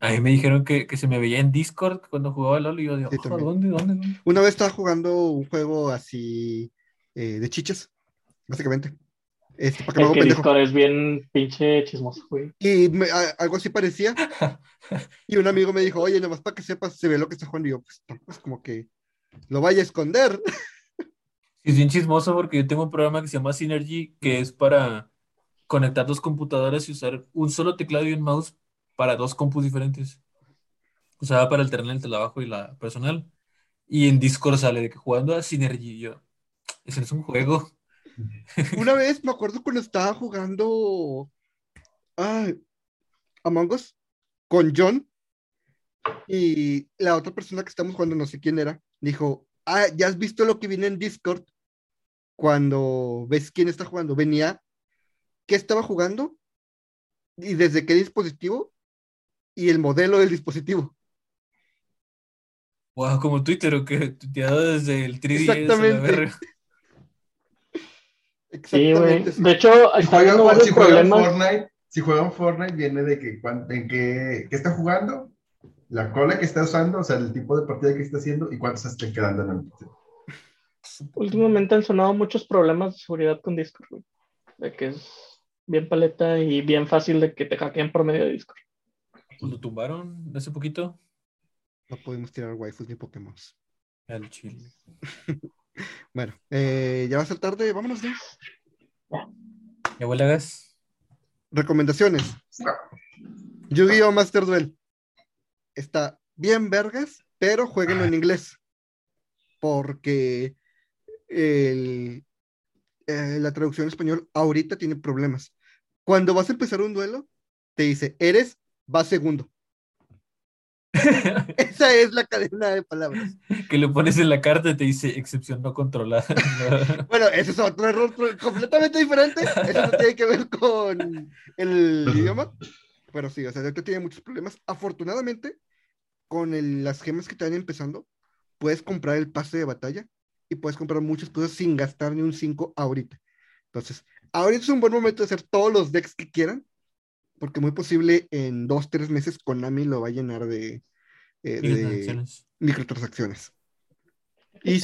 A mí me dijeron que, que se me veía en Discord cuando jugaba LOL y yo digo, Sí, "Ah. ¿dónde, dónde, dónde? Una vez estaba jugando un juego así eh, de chiches, básicamente. Este, para que Es que. Discord es bien pinche chismoso, güey. Y me- a- algo así parecía. Y un amigo me dijo, oye, nomás para que sepas, se ve lo que está jugando. Y yo, pues, tampoco es como que lo vaya a esconder. Sí, es bien chismoso porque yo tengo un programa que se llama Synergy que es para conectar dos computadoras y usar un solo teclado y un mouse para dos compus diferentes. Usaba para alternar el trabajo y la personal. Y en Discord sale de que jugando a Synergy. yo, ese es un juego. Una vez me acuerdo cuando estaba jugando ay, Among Us con John y la otra persona que estamos jugando, no sé quién era, dijo, ah, ¿ya has visto lo que viene en Discord? Cuando ves quién está jugando, venía qué estaba jugando y desde qué dispositivo y el modelo del dispositivo. Wow, como Twitter o que tuiteado desde el 3DS. a la Exactamente. verga. Sí, güey. Exactamente. sí. De hecho, Si juegan, si juegan. Fortnite, si juegan Fortnite, viene de que en qué, qué está jugando, la cola que está usando, o sea, el tipo de partida que está haciendo y cuántos estén quedando en el partido. Últimamente han sonado muchos problemas de seguridad con Discord, güey. De que es bien paleta y bien fácil de que te hackeen por medio de Discord. Lo tumbaron hace poquito. No podemos tirar waifus ni Pokémon. Al chile. Bueno, eh, ya va a ser tarde, vámonos ya. ¿Ya gas? Recomendaciones. Yu-Gi-Oh! Master Duel. Está bien vergas, pero jueguenlo en inglés. Porque el- eh, la traducción en español ahorita tiene problemas. Cuando vas a empezar un duelo, te dice, eres, va segundo. Esa es la cadena de palabras. que le pones en la carta y te dice excepción no controlada. Bueno, ese es otro error completamente diferente. Eso no tiene que ver con el idioma. Pero sí, o sea, ahorita tiene muchos problemas. Afortunadamente, con el- las gemas que te van empezando, puedes comprar el pase de batalla y puedes comprar muchas cosas sin gastar ni un 5 ahorita. Entonces, ahorita es un buen momento de hacer todos los decks que quieran, porque muy posible en dos, tres meses Konami lo va a llenar de, eh, de Microtransacciones. Y,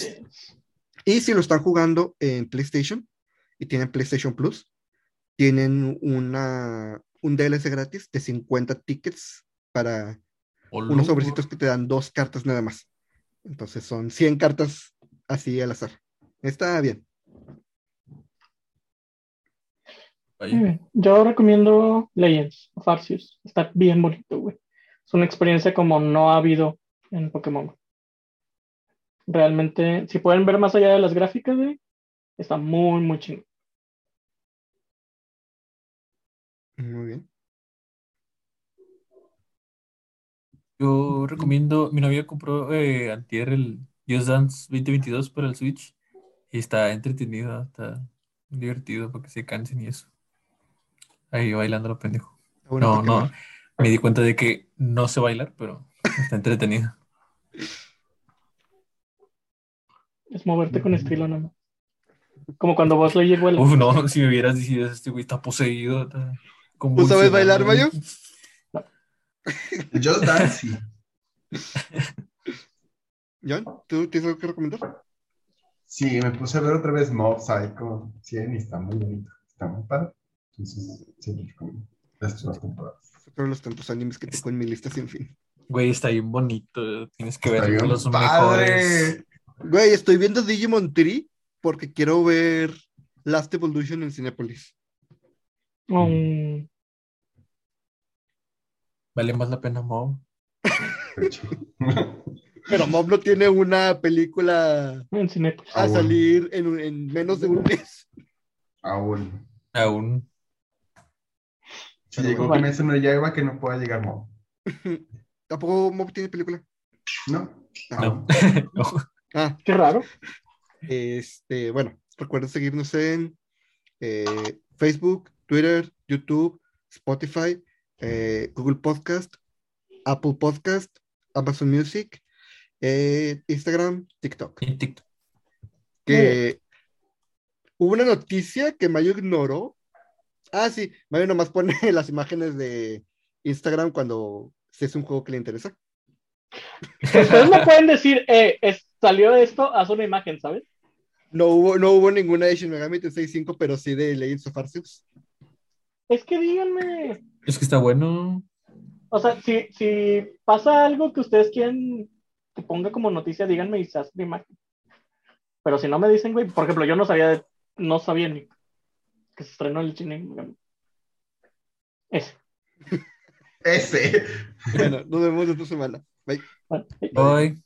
y si lo están jugando en PlayStation y tienen PlayStation Plus, tienen una, un DLC gratis de 50 tickets para unos sobrecitos que te dan dos cartas nada más. Entonces son 100 cartas así al azar. Está bien. Yo recomiendo Legends of Arceus. Está bien bonito, güey. Es una experiencia como no ha habido en Pokémon. Realmente, si pueden ver más allá de las gráficas, güey, está muy, muy chingón. Muy bien. Yo recomiendo, mi novia compró eh, antier el Just Dance 2022 para el Switch y está entretenido, está divertido para que se cansen y eso. Ahí bailando lo pendejo. Está bueno No, no, me di cuenta de que no sé bailar, pero está entretenido. Es moverte con estilo nada más. Como cuando vos le vuela. Uf, no, si me hubieras dicho, este güey está poseído. está ¿Tú sabes bailar, Mayo? Just Dance, sí. John, ¿tú tienes algo que recomendar? Sí, me puse a ver otra vez Mob Psycho 100 y está muy bonito. Está muy padre. Entonces, recomiendo. Estas dos temporadas. De los tantos animes que tengo en mi lista sin fin. Güey, está bien bonito. Tienes que Está ver los padre. mejores. Güey, estoy viendo Digimon Tree porque quiero ver Last Evolution en Cinepolis. Um, Vale más la pena, Mo. De hecho. Pero Mob no tiene una película en Cinepolis. a Ah, bueno. salir en menos de un mes. Aún. Aún. Si llegó bueno. Kimetsu no Yaiba que no pueda llegar Mob. Tampoco Mob tiene película. ¿No? Ah, No. No. Ah, Qué raro. este, bueno, recuerden seguirnos en eh, Facebook, Twitter, YouTube, Spotify, eh, Google Podcast, Apple Podcast, Amazon Music, eh, Instagram, TikTok. Y TikTok. que hubo una noticia que Mayo ignoró. Ah, sí, Mayo nomás pone las imágenes de Instagram cuando es un juego que le interesa. Ustedes no pueden decir, eh, es- salió esto, haz una imagen, ¿sabes? No hubo, no hubo ninguna de Shin Megami Tensei 5, pero sí de Legends of Arceus. Es que díganme. Es que está bueno. O sea, si, si pasa algo que ustedes quieren que ponga como noticia, díganme y se hace una imagen. Pero si no me dicen, güey, por ejemplo, yo no sabía, de- no sabía ni que se estrenó el Megami. Ese. Ese. Bueno, nos vemos esta semana. Bye. Bye.